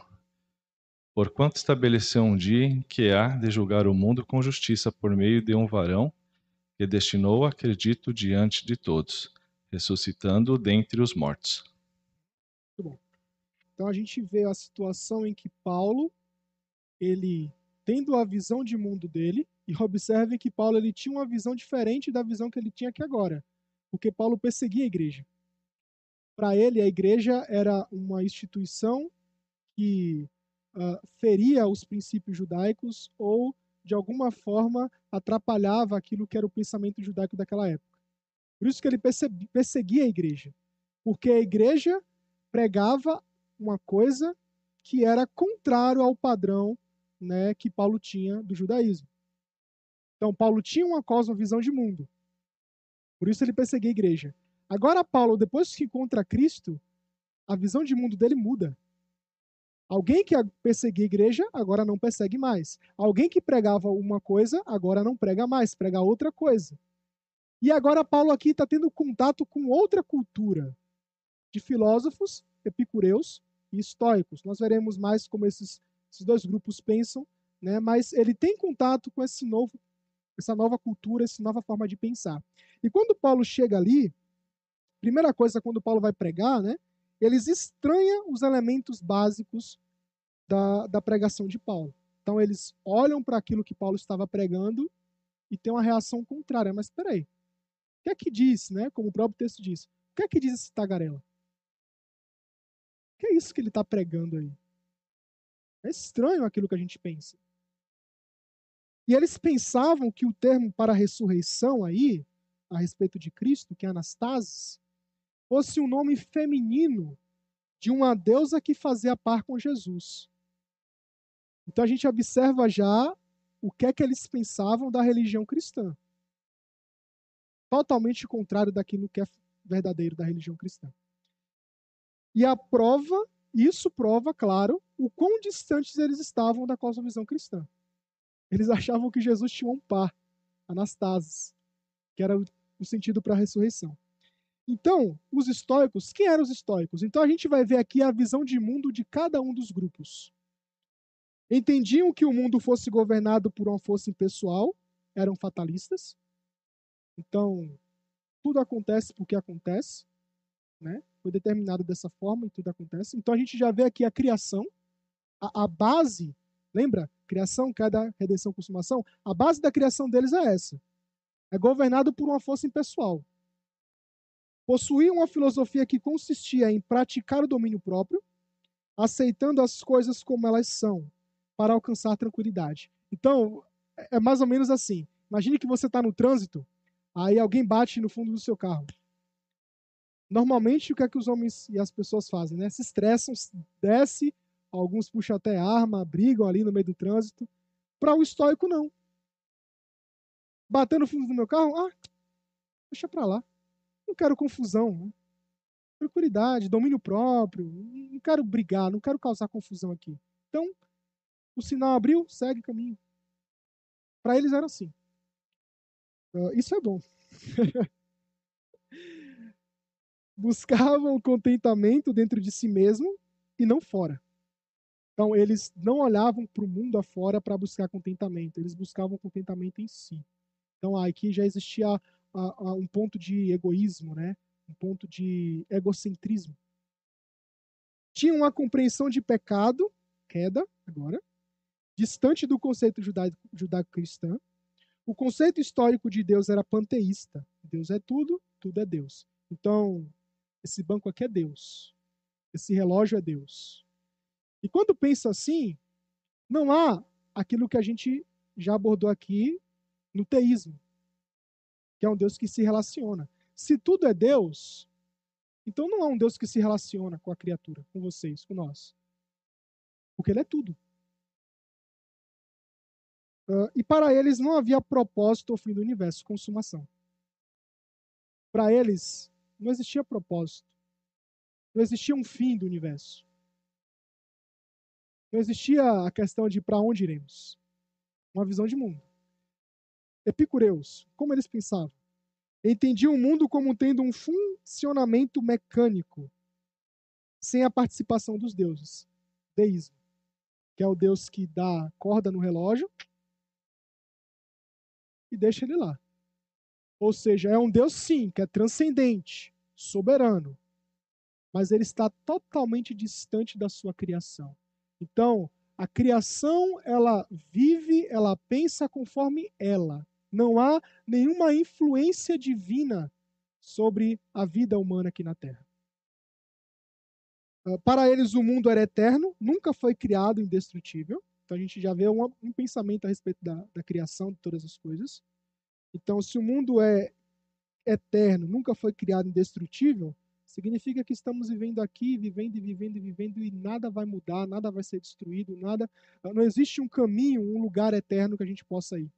Porquanto estabeleceu um dia em que há de julgar o mundo com justiça por meio de um varão que destinou, acredito, diante de todos, ressuscitando dentre os mortos. Muito bom. Então a gente vê a situação em que Paulo, ele tendo a visão de mundo dele, e observem que Paulo ele tinha uma visão diferente da visão que ele tinha aqui agora, porque Paulo perseguia a igreja. Para ele, a igreja era uma instituição que uh, feria os princípios judaicos ou, de alguma forma, atrapalhava aquilo que era o pensamento judaico daquela época. Por isso que ele perseguia a igreja, porque a igreja pregava uma coisa que era contrário ao padrão né, que Paulo tinha do judaísmo. Então, Paulo tinha uma cosmovisão de mundo. Por isso ele perseguia a igreja. Agora, Paulo, depois que encontra Cristo, a visão de mundo dele muda. Alguém que perseguia a igreja, agora não persegue mais. Alguém que pregava uma coisa, agora não prega mais, prega outra coisa. E agora Paulo aqui está tendo contato com outra cultura de filósofos, epicureus e estoicos. Nós veremos mais como esses esses dois grupos pensam, né? mas ele tem contato com esse novo, essa nova cultura, essa nova forma de pensar. E quando Paulo chega ali, primeira coisa, quando Paulo vai pregar, né? eles estranham os elementos básicos da, da pregação de Paulo. Então eles olham para aquilo que Paulo estava pregando e tem uma reação contrária. Mas espera aí, o que é que diz, né? como o próprio texto diz, o que é que diz esse tagarela? O que é isso que ele está pregando aí? É estranho aquilo que a gente pensa. E eles pensavam que o termo para ressurreição aí, a respeito de Cristo, que é Anastasis, fosse um nome feminino de uma deusa que fazia par com Jesus. Então a gente observa já o que é que eles pensavam da religião cristã. Totalmente contrário daquilo que é verdadeiro da religião cristã. E a prova isso prova, claro, o quão distantes eles estavam da cosmovisão cristã. Eles achavam que Jesus tinha um par, anastasis, que era o sentido para a ressurreição. Então, os estoicos, quem eram os estoicos? Então a gente vai ver aqui a visão de mundo de cada um dos grupos. Entendiam que o mundo fosse governado por uma força impessoal, eram fatalistas. Então, tudo acontece porque acontece, né? foi determinado dessa forma e tudo acontece. Então a gente já vê aqui a criação, a, a base, lembra? Criação, queda, redenção, consumação. A base da criação deles é essa. É governado por uma força impessoal. Possuía uma filosofia que consistia em praticar o domínio próprio, aceitando as coisas como elas são, para alcançar tranquilidade. Então, é, é mais ou menos assim. Imagine que você está no trânsito, aí alguém bate no fundo do seu carro. Normalmente, o que é que os homens e as pessoas fazem? Né? Se estressam, desce, alguns puxam até arma, brigam ali no meio do trânsito. Para o estoico, não. Batendo no fundo do meu carro, ah, deixa para lá. Não quero confusão. Né? Tranquilidade, domínio próprio. Não quero brigar, não quero causar confusão aqui. Então, o sinal abriu, segue o caminho. Para eles era assim. Uh, isso é bom. buscavam contentamento dentro de si mesmo e não fora. Então, eles não olhavam para o mundo afora para buscar contentamento, eles buscavam contentamento em si. Então, aqui já existia a, a, um ponto de egoísmo, né? um ponto de egocentrismo. Tinha uma compreensão de pecado, queda, agora, distante do conceito judaico-cristão. O conceito histórico de Deus era panteísta. Deus é tudo, tudo é Deus. Então, esse banco aqui é Deus. Esse relógio é Deus. E quando pensa assim, não há aquilo que a gente já abordou aqui no teísmo, que é um Deus que se relaciona. Se tudo é Deus, então não há um Deus que se relaciona com a criatura, com vocês, com nós. Porque ele é tudo. Uh, e para eles não havia propósito ao fim do universo, consumação. Para eles, não existia propósito. Não existia um fim do universo. Não existia a questão de para onde iremos. Uma visão de mundo. Epicureus, como eles pensavam? Entendiam o mundo como tendo um funcionamento mecânico, sem a participação dos deuses. Deísmo, que é o Deus que dá corda no relógio e deixa ele lá. Ou seja, é um Deus, sim, que é transcendente, soberano, mas ele está totalmente distante da sua criação. Então, a criação, ela vive, ela pensa conforme ela. Não há nenhuma influência divina sobre a vida humana aqui na Terra. Ah, para eles, o mundo era eterno, nunca foi criado indestrutível. Então, a gente já vê um, um pensamento a respeito da, da criação de todas as coisas. Então, se o mundo é eterno, nunca foi criado indestrutível, significa que estamos vivendo aqui, vivendo e vivendo e vivendo e nada vai mudar, nada vai ser destruído, nada, não existe um caminho, um lugar eterno que a gente possa ir.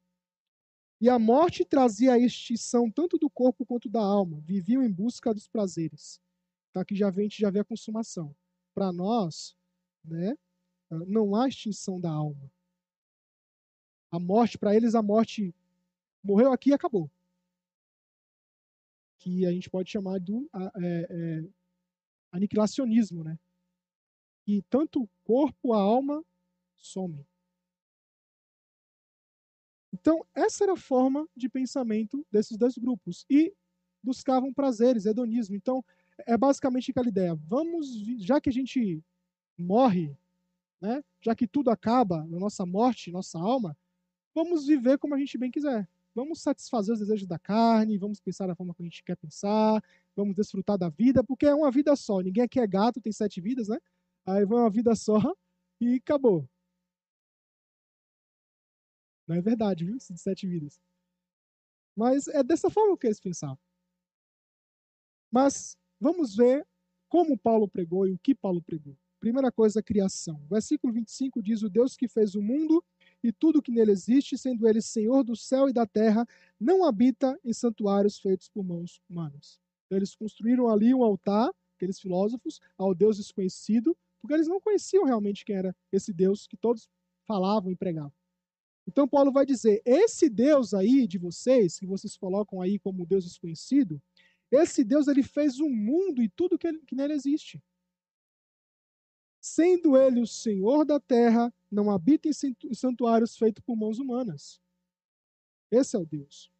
E a morte trazia a extinção tanto do corpo quanto da alma, viviam em busca dos prazeres. Então aqui já vem, a gente já vê a consumação. Para nós, né, não há extinção da alma. A morte, para eles, a morte morreu aqui e acabou. Que a gente pode chamar do é, é, aniquilacionismo, né? E tanto o corpo, a alma somem. Então, essa era a forma de pensamento desses dois grupos. E buscavam prazeres, hedonismo. Então, é basicamente aquela ideia. Vamos, já que a gente morre, né? já que tudo acaba na nossa morte, nossa alma, vamos viver como a gente bem quiser. Vamos satisfazer os desejos da carne, vamos pensar da forma que a gente quer pensar, vamos desfrutar da vida, porque é uma vida só. Ninguém aqui é gato, tem sete vidas, né? Aí vai uma vida só e acabou. Não é verdade, viu? De sete vidas. Mas é dessa forma que eles pensavam. Mas vamos ver como Paulo pregou e o que Paulo pregou. Primeira coisa, a criação. Versículo 25 diz: O Deus que fez o mundo e tudo que nele existe, sendo ele Senhor do céu e da terra, não habita em santuários feitos por mãos humanas. Então, eles construíram ali um altar, aqueles filósofos, ao Deus desconhecido, porque eles não conheciam realmente quem era esse Deus que todos falavam e pregavam. Então Paulo vai dizer: esse Deus aí de vocês, que vocês colocam aí como Deus desconhecido, esse Deus ele fez o mundo e tudo que, ele, que nele existe. Sendo ele o Senhor da terra, não habita em santuários feitos por mãos humanas. Esse é o Deus.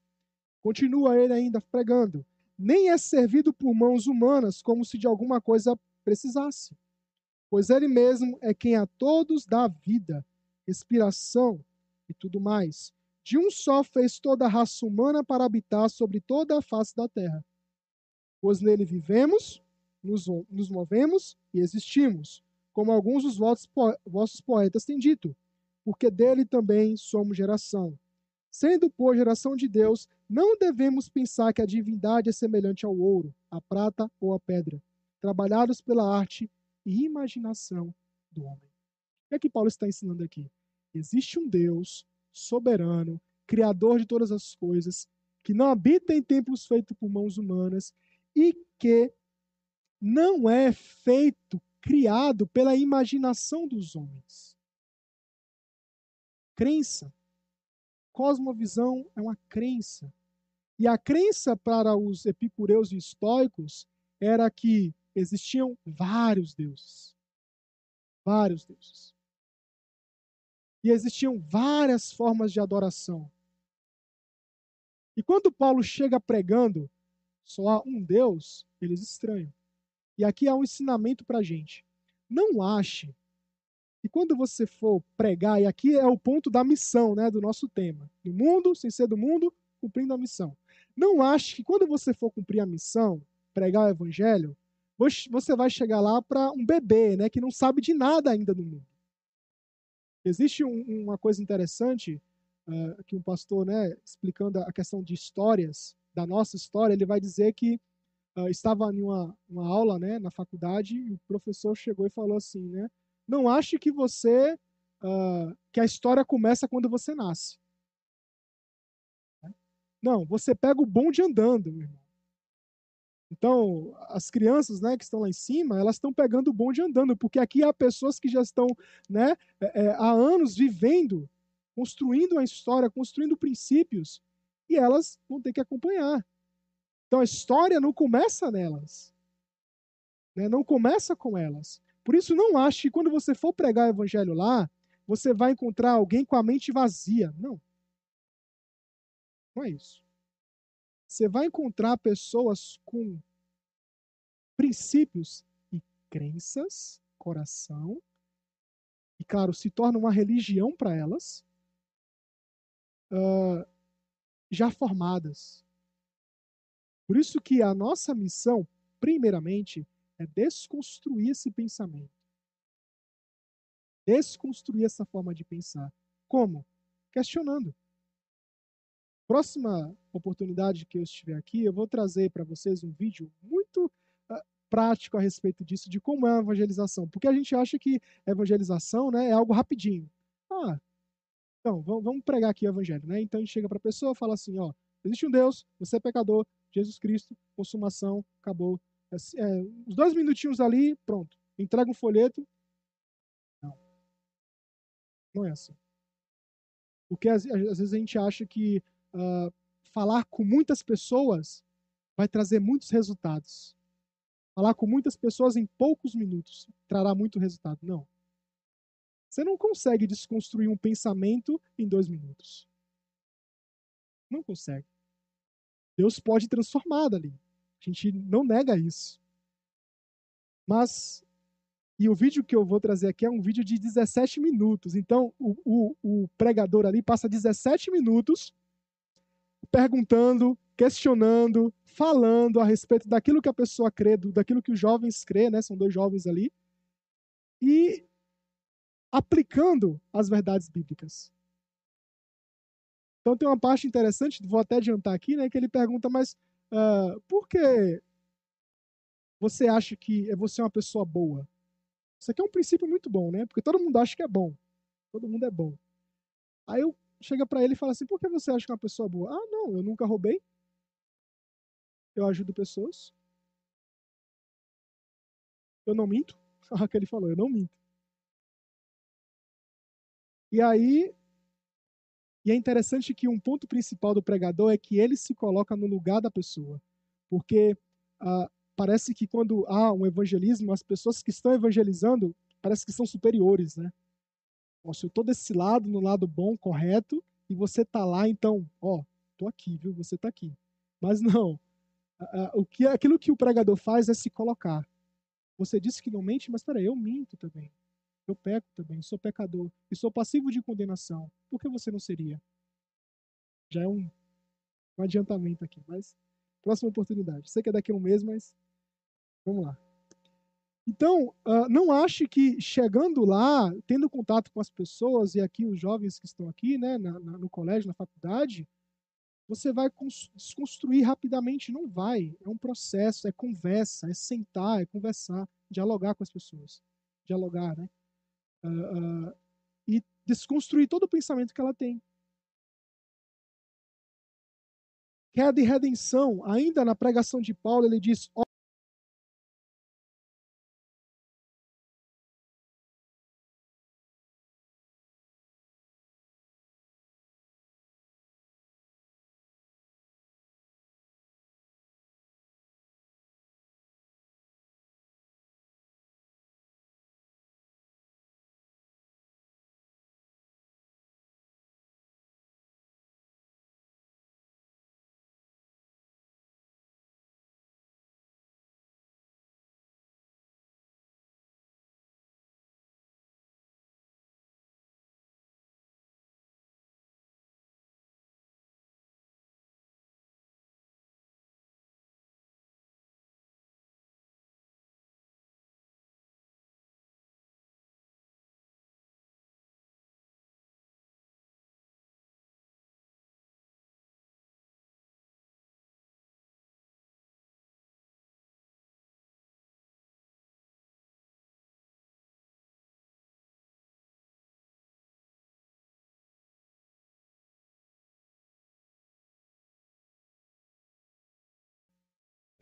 Continua ele ainda pregando. Nem é servido por mãos humanas como se de alguma coisa precisasse. Pois ele mesmo é quem a todos dá vida, respiração e tudo mais. De um só fez toda a raça humana para habitar sobre toda a face da terra. Pois nele vivemos, nos, nos movemos e existimos como alguns dos vossos poetas têm dito, porque dele também somos geração. Sendo, por geração de Deus, não devemos pensar que a divindade é semelhante ao ouro, à prata ou à pedra, trabalhados pela arte e imaginação do homem. O que é que Paulo está ensinando aqui? Existe um Deus soberano, criador de todas as coisas, que não habita em templos feitos por mãos humanas e que não é feito criado pela imaginação dos homens. Crença. Cosmovisão é uma crença. E a crença para os epicureus e estoicos era que existiam vários deuses. Vários deuses. E existiam várias formas de adoração. E quando Paulo chega pregando só há um Deus, eles estranham. E aqui há um ensinamento para a gente. Não ache que quando você for pregar, e aqui é o ponto da missão né, do nosso tema: do mundo, sem ser do mundo, cumprindo a missão. Não ache que quando você for cumprir a missão, pregar o evangelho, você vai chegar lá para um bebê né, que não sabe de nada ainda do mundo. Existe um, uma coisa interessante uh, que um pastor, né, explicando a questão de histórias, da nossa história, ele vai dizer que uh, estava em uma, uma aula né, na faculdade e o professor chegou e falou assim, né? Não ache que você uh, que a história começa quando você nasce. Não, você pega o bonde andando, meu irmão. Então, as crianças né, que estão lá em cima, elas estão pegando o bonde andando, porque aqui há pessoas que já estão né, é, há anos vivendo, construindo a história, construindo princípios, e elas vão ter que acompanhar. Então a história não começa nelas. Né? Não começa com elas. Por isso, não ache que quando você for pregar o evangelho lá, você vai encontrar alguém com a mente vazia. Não. Não é isso. Você vai encontrar pessoas com princípios crenças, coração, e claro, se torna uma religião para elas, uh, já formadas. Por isso que a nossa missão, primeiramente, é desconstruir esse pensamento. Desconstruir essa forma de pensar. Como? Questionando. Próxima oportunidade que eu estiver aqui, eu vou trazer para vocês um vídeo muito uh, prático a respeito disso, de como é a evangelização. Porque a gente acha que evangelização né, é algo rapidinho. Ah, então, vamos pregar aqui o evangelho, né? Então a gente chega para a pessoa e fala assim, ó, existe um Deus, você é pecador, Jesus Cristo, consumação, acabou. É, é uns dois minutinhos ali, pronto. Entrega um folheto. Não. Não é assim. Porque às, às vezes a gente acha que uh, falar com muitas pessoas vai trazer muitos resultados. Falar com muitas pessoas em poucos minutos trará muito resultado. Não. Você não consegue desconstruir um pensamento em dois minutos. Não consegue. Deus pode transformar dali. A gente não nega isso. Mas, e o vídeo que eu vou trazer aqui é um vídeo de 17 minutos. Então, o, o, o pregador ali passa 17 minutos perguntando, questionando, falando a respeito daquilo que a pessoa crê, daquilo que os jovens crê, né? São dois jovens ali. E aplicando as verdades bíblicas. Então tem uma parte interessante, vou até adiantar aqui, né, que ele pergunta, mas uh, por que você acha que você é uma pessoa boa? Isso aqui é um princípio muito bom, né? Porque todo mundo acha que é bom. Todo mundo é bom. Aí eu chega para ele e fala assim: por que você acha que é uma pessoa boa? Ah, não, eu nunca roubei. Eu ajudo pessoas. Eu não minto. Ah, que ele falou, eu não minto. E aí, e é interessante que um ponto principal do pregador é que ele se coloca no lugar da pessoa. Porque ah, parece que quando há um evangelismo, as pessoas que estão evangelizando parece que são superiores, né? Nossa, eu estou desse lado, no lado bom, correto, e você tá lá, então, ó, tô aqui, viu? Você tá aqui. Mas não. O que, aquilo que o pregador faz é se colocar. Você disse que não mente, mas peraí, eu minto também. Eu peco também, sou pecador e sou passivo de condenação. Por que você não seria? Já é um, um adiantamento aqui, mas próxima oportunidade. Sei que é daqui a um mês, mas vamos lá. Então, uh, não ache que chegando lá, tendo contato com as pessoas, e aqui os jovens que estão aqui, né, no colégio, na faculdade, você vai desconstruir rapidamente. Não vai. É um processo, é conversa, é sentar, é conversar, dialogar com as pessoas. Dialogar, né? Uh, uh, e desconstruir todo o pensamento que ela tem. Queda e redenção, ainda na pregação de Paulo, ele diz: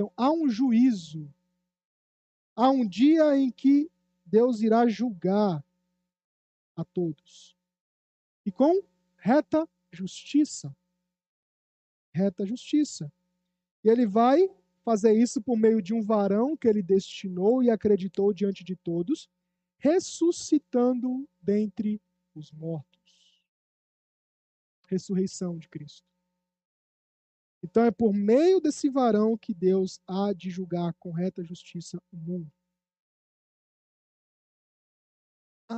Então, há um juízo. Há um dia em que Deus irá julgar a todos. E com reta justiça. Reta justiça. E ele vai fazer isso por meio de um varão que ele destinou e acreditou diante de todos, ressuscitando dentre os mortos. Ressurreição de Cristo. Então é por meio desse varão que Deus há de julgar com reta justiça o mundo.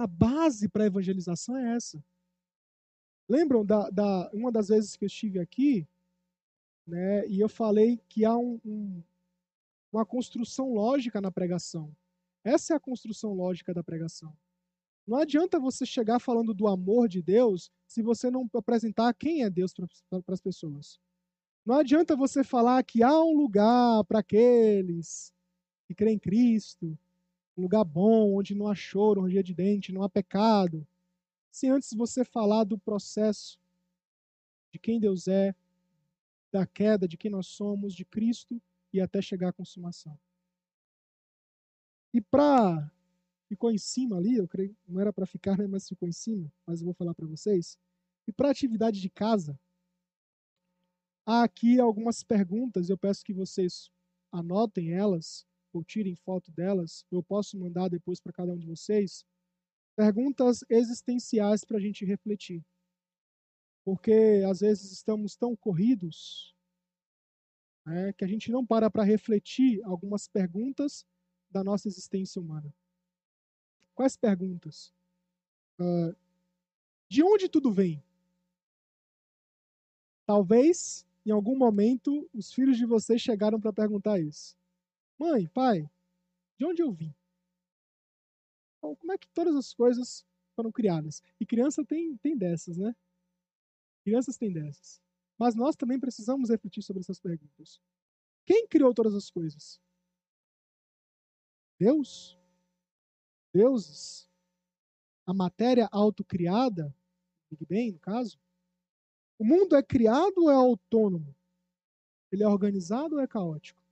a base para a evangelização é essa. Lembram da, da, uma das vezes que eu estive aqui, né, e eu falei que há um, um, uma construção lógica na pregação. Essa é a construção lógica da pregação. Não adianta você chegar falando do amor de Deus se você não apresentar quem é Deus para as pessoas. Não adianta você falar que há um lugar para aqueles que creem em Cristo, um lugar bom, onde não há choro, ranger de dente, não há pecado, se antes você falar do processo de quem Deus é, da queda, de quem nós somos, de Cristo e até chegar à consumação. E para ficou em cima ali, eu creio, não era para ficar, né, mas ficou em cima, mas eu vou falar para vocês. E para atividade de casa, há aqui algumas perguntas, eu peço que vocês anotem elas ou tirem foto delas, eu posso mandar depois para cada um de vocês. Perguntas existenciais para a gente refletir. Porque às vezes estamos tão corridos né, que a gente não para para refletir algumas perguntas da nossa existência humana. Quais perguntas? Uh, de onde tudo vem? Talvez, em algum momento, os filhos de vocês chegaram para perguntar isso. Mãe, pai, de onde eu vim? Então, como é que todas as coisas foram criadas? E criança tem, tem dessas, né? Crianças têm dessas. Mas nós também precisamos refletir sobre essas perguntas. Quem criou todas as coisas? Deus? Deuses? A matéria autocriada? Big Bang, no caso? O mundo é criado ou é autônomo? Ele é organizado ou é caótico?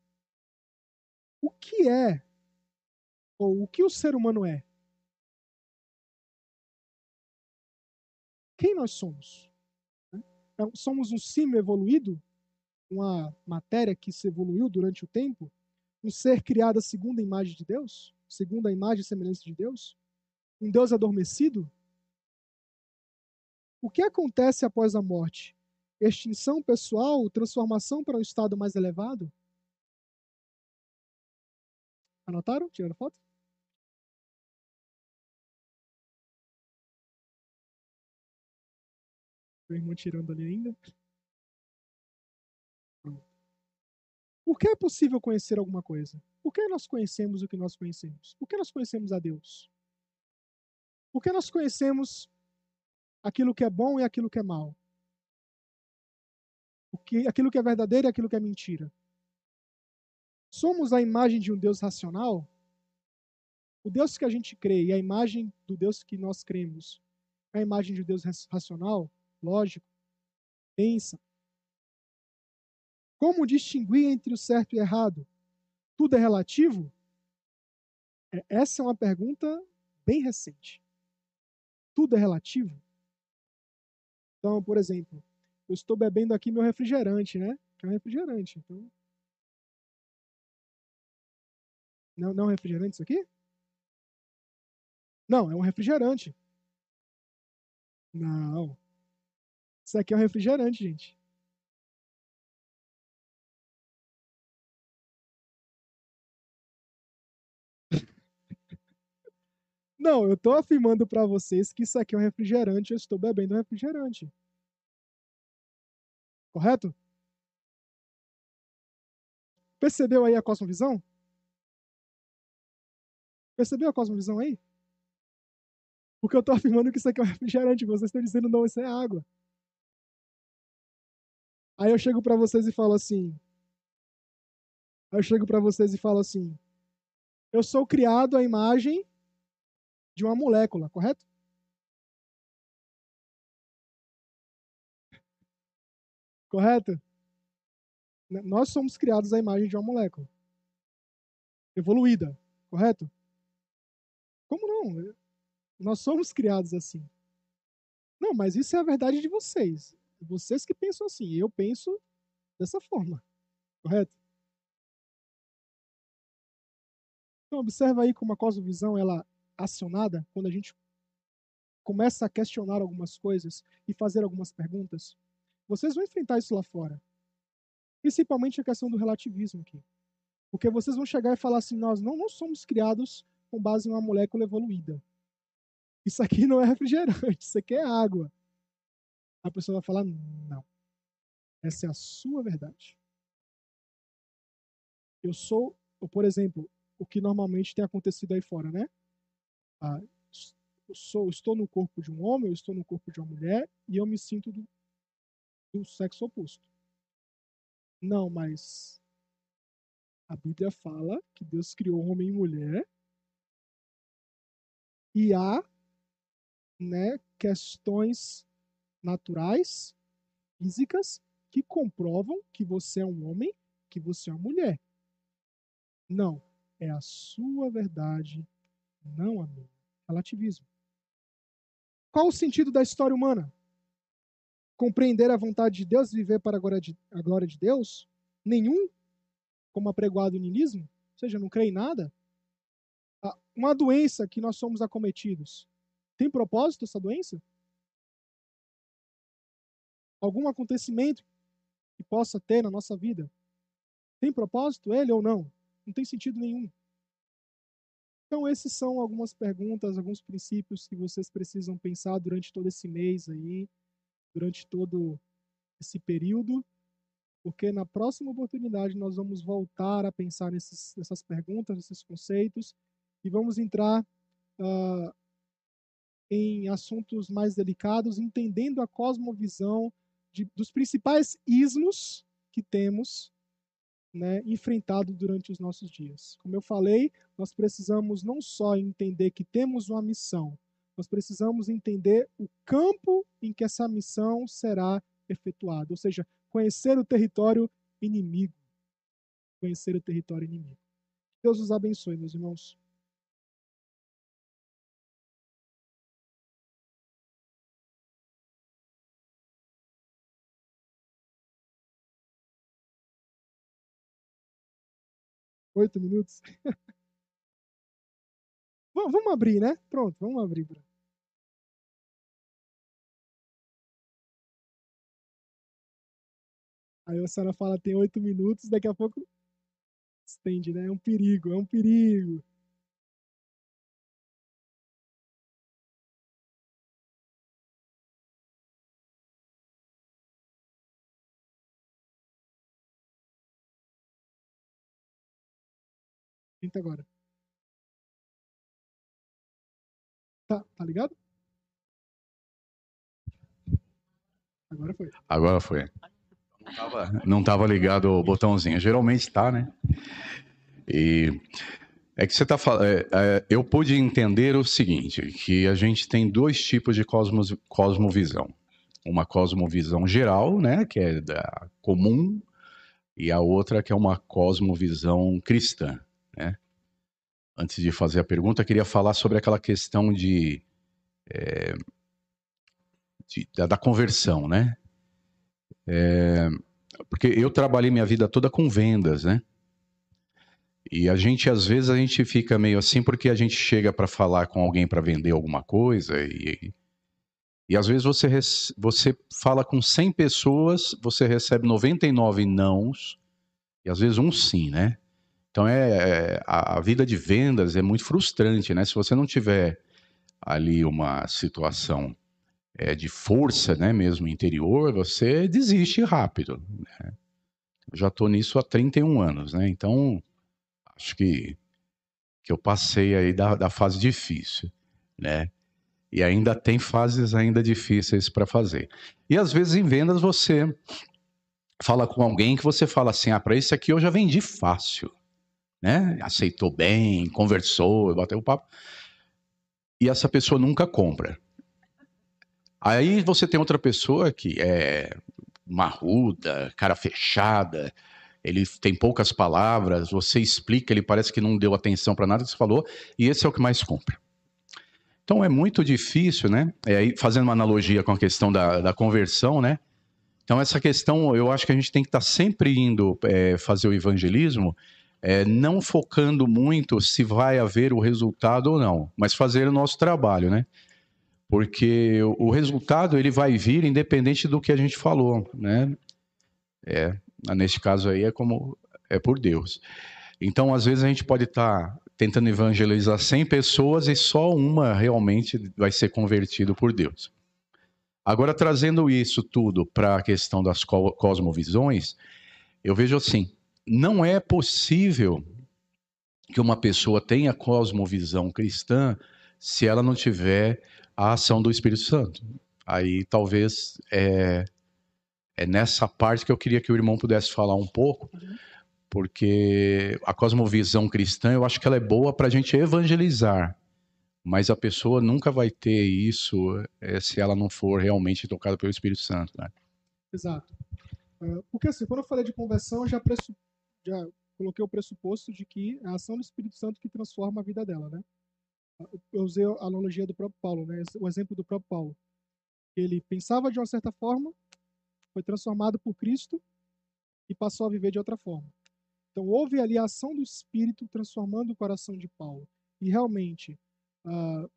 O que é, ou o que o ser humano é? Quem nós somos? É, somos um símio evoluído? Uma matéria que se evoluiu durante o tempo? Um ser criado segundo a imagem de Deus? Segundo a imagem e semelhança de Deus? Um Deus adormecido? O que acontece após a morte? Extinção pessoal? Transformação para um estado mais elevado? Anotaram? Tiraram foto? Meu irmão tirando ali ainda. Por que é possível conhecer alguma coisa? Por que nós conhecemos o que nós conhecemos? Por que nós conhecemos a Deus? Por que nós conhecemos aquilo que é bom e aquilo que é mal? O que, aquilo que é verdadeiro e aquilo que é mentira? Somos a imagem de um Deus racional? O Deus que a gente crê e a imagem do Deus que nós cremos é a imagem de um Deus racional, lógico, pensa. Como distinguir entre o certo e o errado? Tudo é relativo? É, essa é uma pergunta bem recente. Tudo é relativo? Então, por exemplo, eu estou bebendo aqui meu refrigerante, né? Que é um refrigerante. Então, Não, não é um refrigerante isso aqui? Não, é um refrigerante. Não. Isso aqui é um refrigerante, gente. Não, eu estou afirmando para vocês que isso aqui é um refrigerante, eu estou bebendo um refrigerante. Correto? Percebeu aí a cosmovisão? Percebeu a cosmovisão aí? Porque eu estou afirmando que isso aqui é um refrigerante, vocês estão dizendo não, isso é água. Aí eu chego para vocês e falo assim. Aí eu chego para vocês e falo assim: Eu sou criado à imagem de uma molécula, correto? Correto? Nós somos criados à imagem de uma molécula evoluída, correto? Como não? Nós somos criados assim. Não, mas isso é a verdade de vocês. Vocês que pensam assim. Eu penso dessa forma. Correto? Então, observa aí como a cosmovisão ela acionada quando a gente começa a questionar algumas coisas e fazer algumas perguntas. Vocês vão enfrentar isso lá fora. Principalmente a questão do relativismo aqui. Porque vocês vão chegar e falar assim: nós não, não somos criados com base em uma molécula evoluída. Isso aqui não é refrigerante, isso aqui é água. A pessoa vai falar: Não. Essa é a sua verdade. Eu sou, ou, por exemplo, o que normalmente tem acontecido aí fora, né? Ah, sou, estou no corpo de um homem, eu estou no corpo de uma mulher e eu me sinto do, do sexo oposto. Não, mas a Bíblia fala que Deus criou homem e mulher e há né, questões naturais, físicas, que comprovam que você é um homem, que você é uma mulher. Não, é a sua verdade, não a minha. Relativismo. Qual o sentido da história humana? Compreender a vontade de Deus viver para a glória de, Deus? Nenhum? Como apregoado o niilismo? Ou seja, não crê em nada? Ah, uma doença que nós somos acometidos. Tem propósito essa doença? Algum acontecimento que possa ter na nossa vida? Tem propósito ele ou não? Não tem sentido nenhum. Então, esses são algumas perguntas, alguns princípios que vocês precisam pensar durante todo esse mês aí, durante todo esse período, porque na próxima oportunidade nós vamos voltar a pensar nesses, nessas perguntas, nesses conceitos, e vamos entrar uh, em assuntos mais delicados, entendendo a cosmovisão de, dos principais ismos que temos né, enfrentado durante os nossos dias. Como eu falei, nós precisamos não só entender que temos uma missão, nós precisamos entender o campo em que essa missão será efetuada, ou seja, conhecer o território inimigo. Conhecer o território inimigo. Deus os abençoe, meus irmãos. Oito minutos? vamos abrir, né? Pronto, vamos abrir. Aí a senhora fala, tem oito minutos, daqui a pouco estende, né? É um perigo, é um perigo. Agora. Tá, tá ligado? Agora foi. Agora foi. Não estava ligado o botãozinho. Geralmente tá, né? E é que você está falando. É, é, eu pude entender o seguinte: que a gente tem dois tipos de cosmos, cosmovisão. Uma cosmovisão geral, né, que é da comum, e a outra que é uma cosmovisão cristã. Né? Antes de fazer a pergunta, queria falar sobre aquela questão de, é, de da, da, conversão, né? É, porque eu trabalhei minha vida toda com vendas, né? E a gente, às vezes, a gente fica meio assim porque a gente chega para falar com alguém para vender alguma coisa e, e às vezes você, você fala com 100 pessoas, você recebe 99 nãos e às vezes um sim, né? Então é, é a, a, vida de vendas é muito frustrante, né? Se você não tiver ali uma situação é, de força, né, mesmo interior, você desiste rápido. Né? Eu já estou nisso há 31 anos, né? Então acho que que eu passei aí da, da fase difícil, né? E ainda tem fases ainda difíceis para fazer. E às vezes em vendas você fala com alguém que você fala assim: ah, para esse aqui eu já vendi fácil né? Aceitou bem, conversou, bateu o papo. E essa pessoa nunca compra. Aí você tem outra pessoa que é marruda, cara fechada, ele tem poucas palavras, você explica, ele parece que não deu atenção para nada que você falou, e esse é o que mais compra. Então é muito difícil, né? É, fazendo uma analogia com a questão da, da conversão, né? Então essa questão, eu acho que a gente tem que estar tá sempre indo é, fazer o evangelismo é, não focando muito se vai haver o resultado ou não, mas fazer o nosso trabalho, né? Porque o resultado ele vai vir independente do que a gente falou, né? É, neste caso aí é como é por Deus. Então, às vezes a gente pode estar tá tentando evangelizar 100 pessoas e só uma realmente vai ser convertido por Deus. Agora, trazendo isso tudo para a questão das cosmovisões, eu vejo assim: não é possível que uma pessoa tenha cosmovisão cristã se ela não tiver a ação do Espírito Santo. Aí talvez é, é nessa parte que eu queria que o irmão pudesse falar um pouco, porque a cosmovisão cristã eu acho que ela é boa para a gente evangelizar, mas a pessoa nunca vai ter isso é, se ela não for realmente tocada pelo Espírito Santo. Né? Exato. Uh, porque assim, quando eu falei de conversão, eu já, pressu... já coloquei o pressuposto de que é a ação do Espírito Santo que transforma a vida dela, né? Eu usei a analogia do próprio Paulo, né? O exemplo do próprio Paulo. Ele pensava de uma certa forma, foi transformado por Cristo e passou a viver de outra forma. Então houve ali a ação do Espírito transformando o coração de Paulo. E realmente, uh,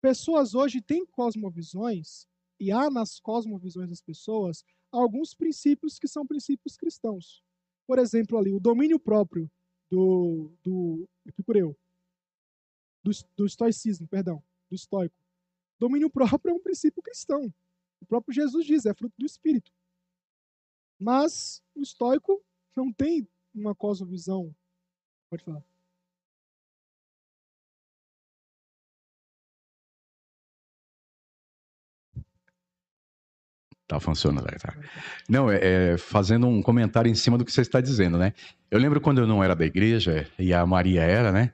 pessoas hoje têm cosmovisões e há nas cosmovisões das pessoas alguns princípios que são princípios cristãos. Por exemplo, ali o domínio próprio do, do epicureu, do, do estoicismo, perdão, do estoico. Domínio próprio é um princípio cristão. O próprio Jesus diz, é fruto do Espírito. Mas o estoico não tem uma cosmovisão. Pode falar. Tá funcionando, tá. Não, é, é, fazendo um comentário em cima do que você está dizendo, né? Eu lembro quando eu não era da igreja e a Maria era, né?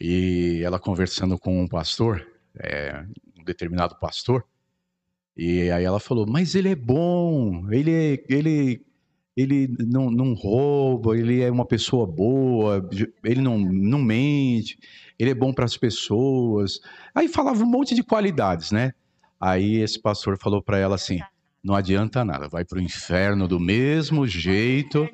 E ela conversando com um pastor, é, um determinado pastor, e aí ela falou: Mas ele é bom, ele, ele, ele não, não rouba, ele é uma pessoa boa, ele não, não mente, ele é bom para as pessoas. Aí falava um monte de qualidades, né? Aí esse pastor falou para ela assim: Não adianta nada, vai para o inferno do mesmo jeito,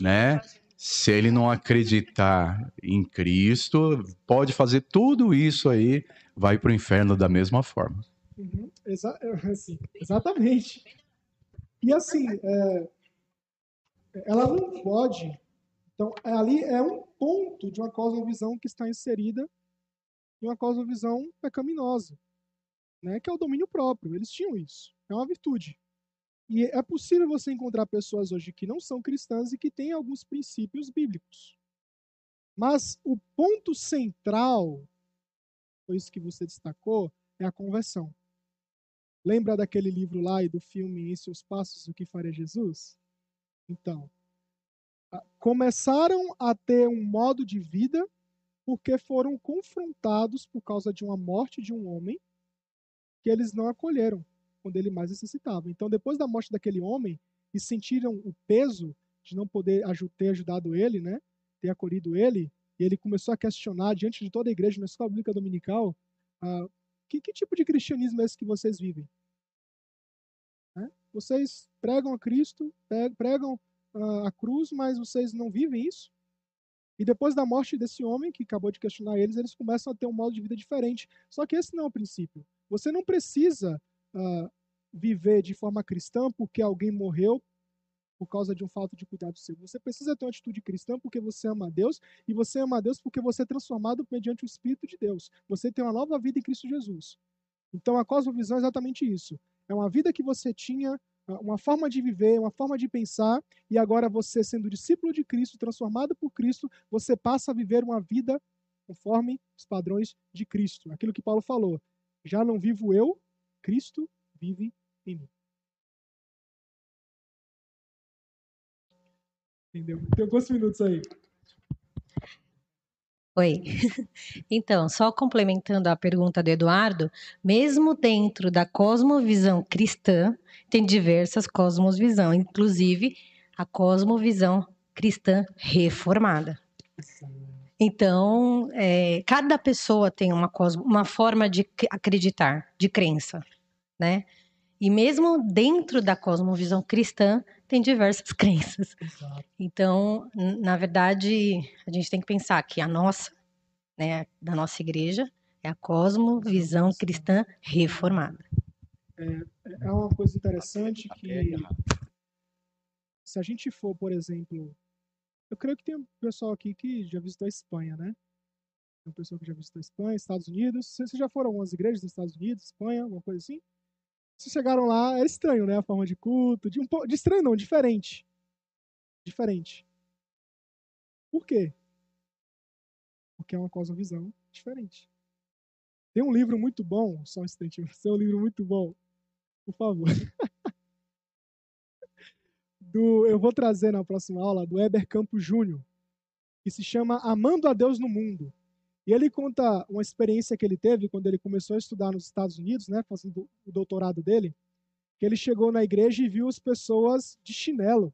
né? Se ele não acreditar em Cristo, pode fazer tudo isso aí, vai para o inferno da mesma forma. Uhum, exa assim, exatamente. E assim, é, ela não pode. Então, ali é um ponto de uma cosmovisão que está inserida em uma cosmovisão pecaminosa, né, que é o domínio próprio. Eles tinham isso. É uma virtude. E é possível você encontrar pessoas hoje que não são cristãs e que têm alguns princípios bíblicos. Mas o ponto central, foi isso que você destacou, é a conversão. Lembra daquele livro lá e do filme Em Seus Passos, O que Faria Jesus? Então, começaram a ter um modo de vida porque foram confrontados por causa de uma morte de um homem que eles não acolheram quando ele mais necessitava. Então, depois da morte daquele homem, e sentiram o peso de não poder ter ajudado ele, né, ter acolhido ele, e ele começou a questionar diante de toda a igreja na escola bíblica dominical, ah, que, que tipo de cristianismo é esse que vocês vivem? Né? Vocês pregam a Cristo, pregam a cruz, mas vocês não vivem isso? E depois da morte desse homem, que acabou de questionar eles, eles começam a ter um modo de vida diferente. Só que esse não é o princípio. Você não precisa uh, viver de forma cristã porque alguém morreu por causa de um fato de cuidado seu. Você precisa ter uma atitude cristã porque você ama a Deus e você ama a Deus porque você é transformado mediante o Espírito de Deus. Você tem uma nova vida em Cristo Jesus. Então a cosmovisão é exatamente isso. É uma vida que você tinha, uma forma de viver, uma forma de pensar, e agora você, sendo discípulo de Cristo, transformado por Cristo, você passa a viver uma vida conforme os padrões de Cristo. Aquilo que Paulo falou. Já não vivo eu, Cristo vive Entendeu? Tem alguns minutos aí. Oi. Então, só complementando a pergunta do Eduardo, mesmo dentro da cosmovisão cristã, tem diversas cosmovisões, inclusive a cosmovisão cristã reformada. Então, é, cada pessoa tem uma, cosmo, uma forma de acreditar, de crença, né? E mesmo dentro da cosmovisão cristã, tem diversas crenças. Exato. Então, na verdade, a gente tem que pensar que a nossa, né, da nossa igreja, é a cosmovisão cristã reformada. É, é uma coisa interessante que, se a gente for, por exemplo, eu creio que tem um pessoal aqui que já visitou a Espanha, né? Tem pessoa que já visitou Espanha, Estados Unidos. Vocês já foram a algumas igrejas nos Estados Unidos, Espanha, alguma coisa assim? Vocês chegaram lá, era estranho, né? A forma de culto, de um pouco, de estranho não, diferente. Diferente. Por quê? Porque é uma cosmovisão diferente. Tem um livro muito bom, só um instantinho, tem um livro muito bom, por favor. Do, eu vou trazer na próxima aula do Eber Campos Júnior, que se chama Amando a Deus no Mundo. E ele conta uma experiência que ele teve quando ele começou a estudar nos Estados Unidos, né, fazendo o doutorado dele, que ele chegou na igreja e viu as pessoas de chinelo.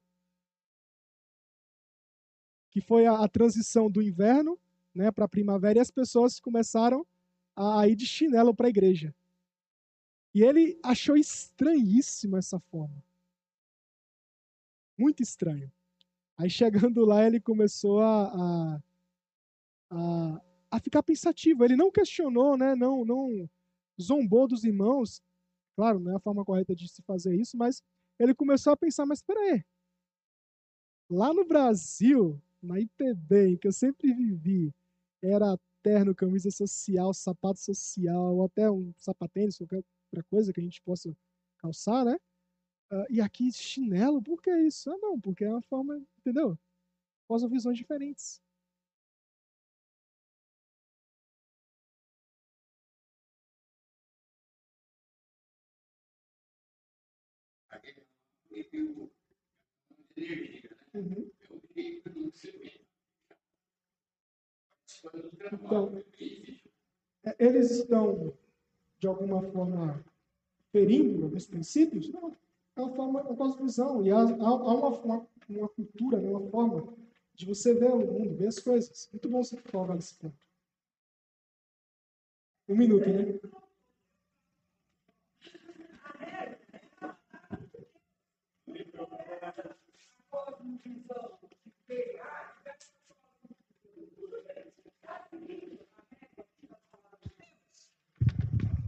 Que foi a, a transição do inverno né, para a primavera e as pessoas começaram a ir de chinelo para a igreja. E ele achou estranhíssima essa forma. Muito estranho. Aí chegando lá, ele começou a, a, a, a ficar pensativo. Ele não questionou, né? não, não zombou dos irmãos. Claro, não é a forma correta de se fazer isso, mas ele começou a pensar: mas aí. Lá no Brasil, na IPB, que eu sempre vivi, era terno, camisa social, sapato social, ou até um sapatênis, qualquer outra coisa que a gente possa calçar, né? Uh, e aqui chinelo, por que isso? Ah, não, porque é uma forma, entendeu? Possam visões diferentes. Uhum. Então, é, eles estão, de alguma forma, ferindo alguns princípios? Não. É uma forma, uma cosmovisão. E há, há uma, uma, uma, cultura, né, uma forma de você ver o mundo, ver as coisas. Muito bom você falar nesse ponto. Um minuto, né?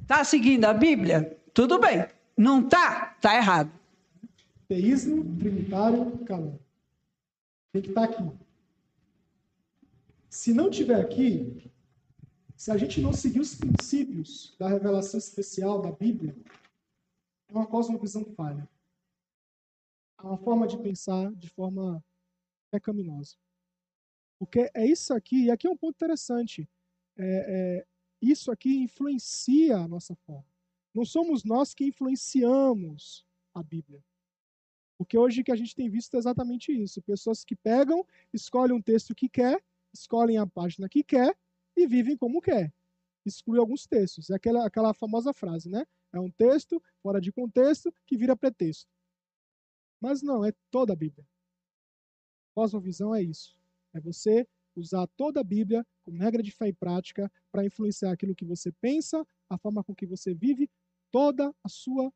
Está seguindo a Bíblia? Tudo bem. Não está? Está errado. Teísmo, trinitário, calor. Tem que estar tá aqui. Se não tiver aqui, se a gente não seguir os princípios da revelação especial da Bíblia, é uma cosmovisão falha. É uma forma de pensar de forma pecaminosa. Porque é isso aqui, e aqui é um ponto interessante. É, é, isso aqui influencia a nossa forma. Não somos nós que influenciamos a Bíblia. Porque hoje que a gente tem visto é exatamente isso. Pessoas que pegam, escolhem um texto que quer, escolhem a página que quer e vivem como quer. Exclui alguns textos. É aquela, aquela famosa frase, né? É um texto fora de contexto que vira pretexto. Mas não, é toda a Bíblia. Cosmovisão é isso. É você usar toda a Bíblia como regra de fé e prática para influenciar aquilo que você pensa, a forma com que você vive, toda a sua